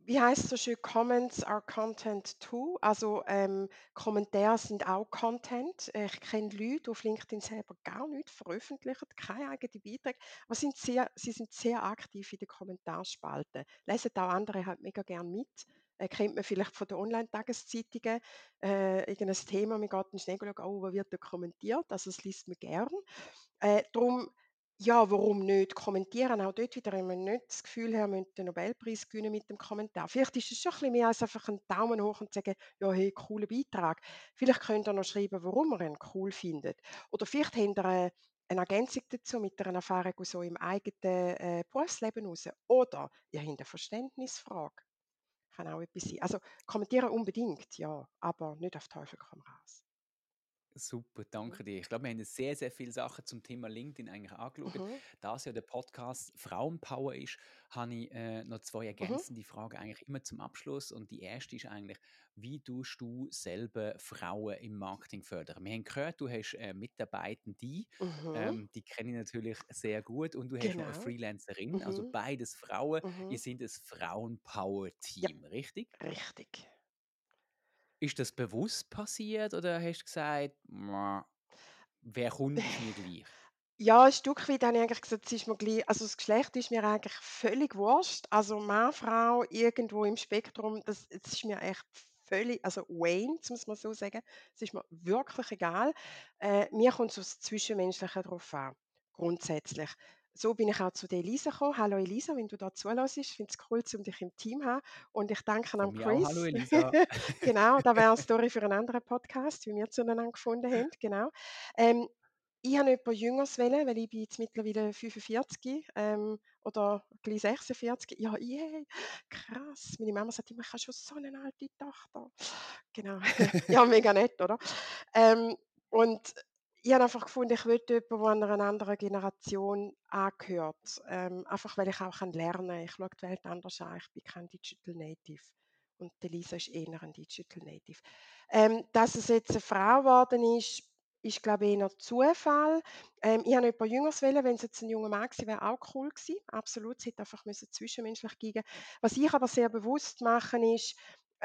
wie heißt so schön, Comments are Content too. Also ähm, Kommentare sind auch Content. Äh, Ich kenne Leute, die auf LinkedIn selber gar nichts veröffentlichen, keine eigenen Beiträge, aber sind sehr, sie sind sehr aktiv in den Kommentarsspalten. Lesen auch andere halt mega gern mit. Äh, kennt man vielleicht von den Online-Tageszeitungen äh, irgendein Thema, man geht dann schnell schauen, oh, wo wird da kommentiert, also das liest man gern. Äh, drum ja, warum nicht kommentieren? Auch dort wieder haben wir nicht das Gefühl, wir müssen den Nobelpreis gewinnen mit dem Kommentar. Vielleicht ist es schon ein bisschen mehr als einfach ein Daumen hoch und sagen, ja, hey, cooler Beitrag. Vielleicht könnt ihr noch schreiben, warum ihr ihn cool findet. Oder vielleicht habt ihr eine, eine Ergänzung dazu mit einer Erfahrung aus so im eigenen äh, Berufsleben raus. Oder ihr habt eine Verständnisfrage. Kann auch etwas sein. Also kommentieren unbedingt, ja, aber nicht auf Teufel komm raus. Super, Mhm. danke dir. Ich glaube, wir haben sehr, sehr viele Sachen zum Thema LinkedIn eigentlich angeschaut. Mhm. Da es ja der Podcast Frauenpower ist, habe ich äh, noch zwei Mhm. ergänzende Fragen eigentlich immer zum Abschluss. Und die erste ist eigentlich, wie tust du selber Frauen im Marketing fördern? Wir haben gehört, du hast äh, Mitarbeitende, Mhm. ähm, die kenne ich natürlich sehr gut, und du hast noch eine Genau. Freelancerin, also Mhm. beides Frauen. Ihr Mhm. seid ein Ja, Frauenpower-Team, richtig? richtig. Ist das bewusst passiert oder hast du gesagt, «Mah, wer kommt, ist mir gleich»? Ja, ein Stück weit habe ich eigentlich gesagt, es ist mir gleich also das Geschlecht ist mir eigentlich völlig wurscht. Also Mann, Frau, irgendwo im Spektrum, das das ist mir echt völlig also Wayne, muss man so sagen. Es ist mir wirklich egal. Äh, mir kommt so das Zwischenmenschliche drauf an, grundsätzlich. So bin ich auch zu der Elisa gekommen. Hallo Elisa, wenn du da zuhörst, ich finde es cool, um dich im Team zu haben. Und ich danke am mir auch «Hallo Chris. Elisa». Genau, da wäre eine Story für einen anderen Podcast, wie wir zueinander gefunden haben, genau. Ähm, ich habe jemand Jüngeres wollen, weil ich bin jetzt mittlerweile 45, ähm, oder gleich 46. Ja, yeah, krass. Meine Mama sagt immer: „Ich habe schon so eine alte Tochter.“ Genau. Ja, mega nett, oder? Ähm, und ich habe einfach gefunden, ich will jemanden, der einer anderen Generation angehört, ähm, einfach weil ich auch lernen kann. Ich schaue die Welt anders an. Ich bin kein Digital Native und Lisa ist eher ein Digital Native. Ähm, dass es jetzt eine Frau geworden ist, ist, glaube ich, eher Zufall. Ähm, ich habe jemanden Jüngeres wollen, wenn es jetzt ein junger Mann gewesen wäre, auch cool gewesen. Absolut, es hätte einfach zwischenmenschlich gehen. Was ich aber sehr bewusst mache, ist,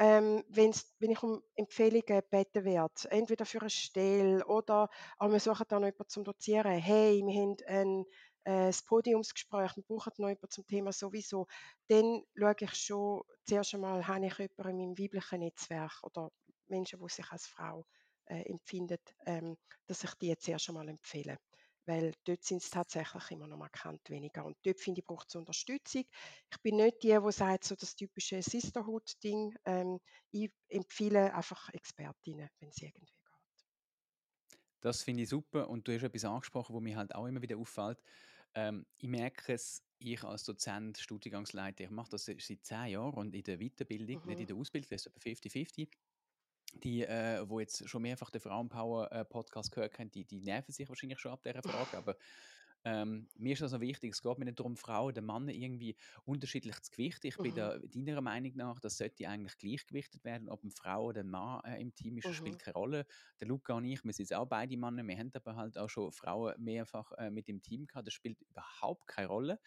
ähm, wenn's wenn ich um Empfehlungen gebeten werde, entweder für eine Stelle oder wir suchen da noch jemanden zum Dozieren. Hey, wir haben ein, äh, das Podiumsgespräch, wir brauchen noch jemanden zum Thema sowieso. Dann schaue ich schon zuerst einmal, habe ich jemanden in meinem weiblichen Netzwerk oder Menschen, die sich als Frau äh, empfinden, ähm, dass ich die zuerst einmal empfehle. Weil dort sind es tatsächlich immer noch markant weniger. Und dort finde ich, braucht es Unterstützung. Ich bin nicht die, die sagt, so das typische Sisterhood-Ding. Ähm, ich empfehle einfach Expertinnen, wenn es irgendwie geht. Das finde ich super und du hast etwas angesprochen, wo mir halt auch immer wieder auffällt. Ähm, ich merke es, ich als Dozent, Studiengangsleiter, ich mache das seit zehn Jahren und in der Weiterbildung, nicht in Mhm. der Ausbildung, das ist etwa 50-50. Die, äh, wo jetzt schon mehrfach den Frauenpower-Podcast gehört haben, die, die nerven sich wahrscheinlich schon ab dieser Frage, aber ähm, mir ist das noch wichtig, es geht mir nicht darum, Frauen oder Männer irgendwie unterschiedlich zu gewichten. Ich bin Mhm. da deiner Meinung nach, das sollte eigentlich gleichgewichtet werden, ob eine Frau oder ein Mann äh, im Team ist, Mhm. spielt keine Rolle. Der Luca und ich, wir sind auch beide Männer, wir haben aber halt auch schon Frauen mehrfach äh, mit im Team gehabt, das spielt überhaupt keine Rolle.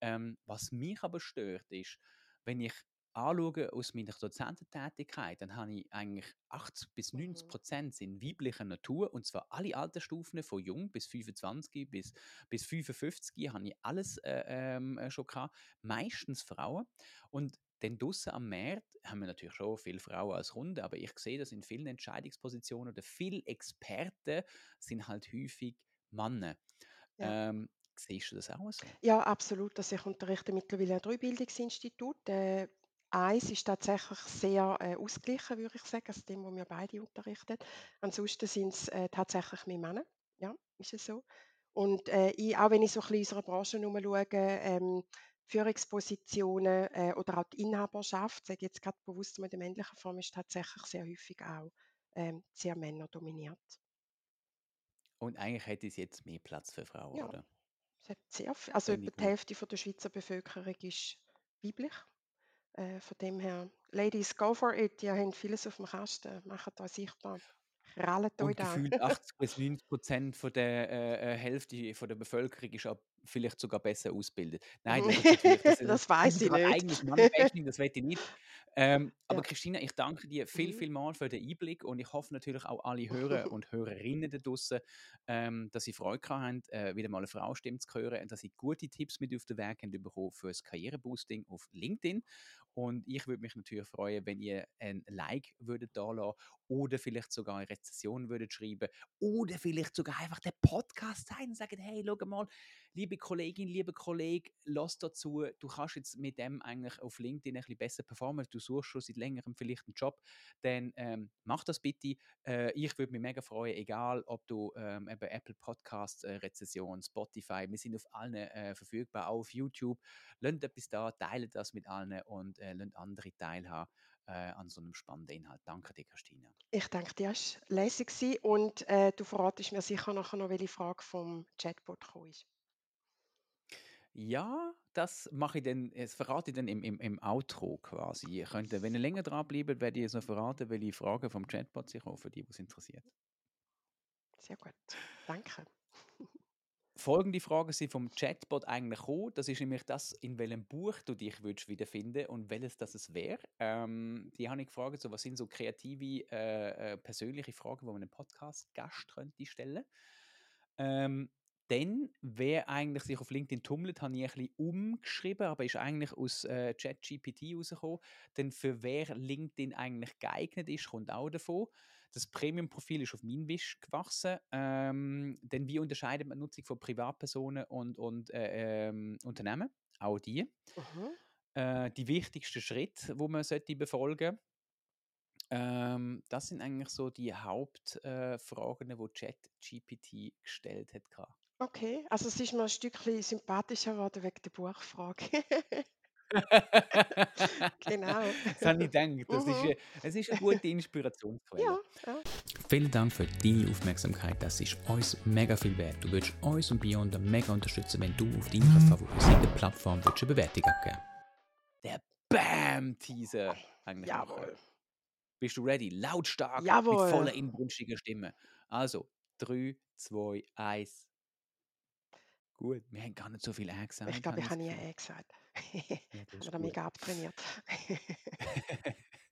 Ähm, was mich aber stört, ist, wenn ich anschaue aus meiner Dozententätigkeit, dann habe ich eigentlich 80 bis 90 Mhm. Prozent sind weiblicher Natur und zwar alle Altersstufen von jung bis 25 bis, bis 55 habe ich alles äh, ähm, äh, schon gehabt, meistens Frauen und dann draussen am Markt haben wir natürlich schon viele Frauen als Runde, aber ich sehe das in vielen Entscheidungspositionen oder viele Experten sind halt häufig Männer. Ja. Ähm, siehst du das auch so? Ja, absolut. Also ich unterrichte mittlerweile an drei Bildungsinstituten. Eins ist tatsächlich sehr äh, ausgeglichen, würde ich sagen, also dem, wo wir beide unterrichten. Ansonsten sind es äh, tatsächlich mehr Männer. Ja, ist es so. Und äh, ich, auch wenn ich so ein bisschen in unserer Branche herumschaue, ähm, Führungspositionen äh, oder auch die Inhaberschaft, sage ich jetzt gerade bewusst in der männlichen Form, ist tatsächlich sehr häufig auch ähm, sehr männerdominiert. Und eigentlich hätte es jetzt mehr Platz für Frauen, Ja, oder? es hat sehr viel, also etwa die. Hälfte von der Schweizer Bevölkerung ist weiblich. Äh, von dem her, Ladies, go for it. Ihr habt vieles auf dem Kasten. Macht euch sichtbar. Krallt euch da. gefühlt 80 bis 90 Prozent von der äh, äh, Hälfte von der Bevölkerung ist auch vielleicht sogar besser ausgebildet. Nein, das ist natürlich, das ist das weiß ich nicht. eigentlich Mannenbashing, das will ich nicht. Ähm, aber ja. Christina, ich danke dir viel, Mhm. viel mal für den Einblick und ich hoffe natürlich auch alle Hörer und Hörerinnen da draussen, ähm, dass sie Freude haben, äh, wieder mal eine Frauenstimme zu hören und dass sie gute Tipps mit auf den Weg haben bekommen für das Karriereboosting auf LinkedIn. Und ich würde mich natürlich freuen, wenn ihr ein Like würdet da lassen oder vielleicht sogar eine Rezession würdet schreiben oder vielleicht sogar einfach den Podcast sein und sagen, hey, schau mal, liebe Kollegin, liebe Kollege, lass dazu, du kannst jetzt mit dem eigentlich auf LinkedIn ein bisschen besser performen, du suchst schon seit längerem vielleicht einen Job, dann ähm, mach das bitte. Äh, ich würde mich mega freuen, egal ob du ähm, Apple Podcasts, äh, Rezession, Spotify, wir sind auf allen äh, verfügbar, auch auf YouTube. Lasst etwas da, teilt das mit allen und äh, andere teilhaben äh, an so einem spannenden Inhalt. Danke dir, Christina. Ich denke, die war lässig und äh, du verratest mir sicher nachher noch, welche Frage vom Chatbot gekommen ist. Ja, das mache ich dann, das verrate ich dann im, im, im Outro quasi. Ihr könnt, wenn ihr länger dranbleibt, werde ich es noch verraten, welche Fragen vom Chatbot sich auch für die, was interessiert. Sehr gut. Danke. Folgende Fragen sind vom Chatbot eigentlich gekommen. Das ist nämlich das, in welchem Buch du dich würdest wiederfinden und welches das wäre. Ähm, die habe ich gefragt, so, was sind so kreative, äh, äh, persönliche Fragen, die man einem Podcast-Gast könnte stellen. Ähm, dann, wer eigentlich sich auf LinkedIn tummelt, habe ich ein bisschen umgeschrieben, aber ist eigentlich aus äh, ChatGPT rausgekommen. Denn für wer LinkedIn eigentlich geeignet ist, kommt auch davon. Das Premium-Profil ist auf meinen Wisch gewachsen. Ähm, denn wie unterscheidet man die Nutzung von Privatpersonen und, und äh, ähm, Unternehmen? Auch die. Mhm. Äh, die wichtigsten Schritte, wo man sollte befolgen ähm, das sind eigentlich so die Hauptfragen, äh, die ChatGPT gestellt hat. Okay, also es ist mir ein Stückchen sympathischer geworden wegen der Buchfrage. genau. das habe ich gedacht. Das ist, Mhm. äh, es ist eine gute Inspirationsquelle. Ja, ja. Vielen Dank für deine Aufmerksamkeit. Das ist uns mega viel wert. Du würdest uns und Beyonder mega unterstützen, wenn du auf deiner favorisierten Plattform würdest eine Bewertung abgeben Der Bam-Teaser machen. Jawohl. Bist du ready? Lautstark, Jawohl. mit voller inbrünstiger Stimme. Also, 3, 2, 1. Gut, wir haben gar nicht so viel äh gesagt. Ich glaube, ich habe nie. E gesagt. Ja, das ist mega abtrainiert.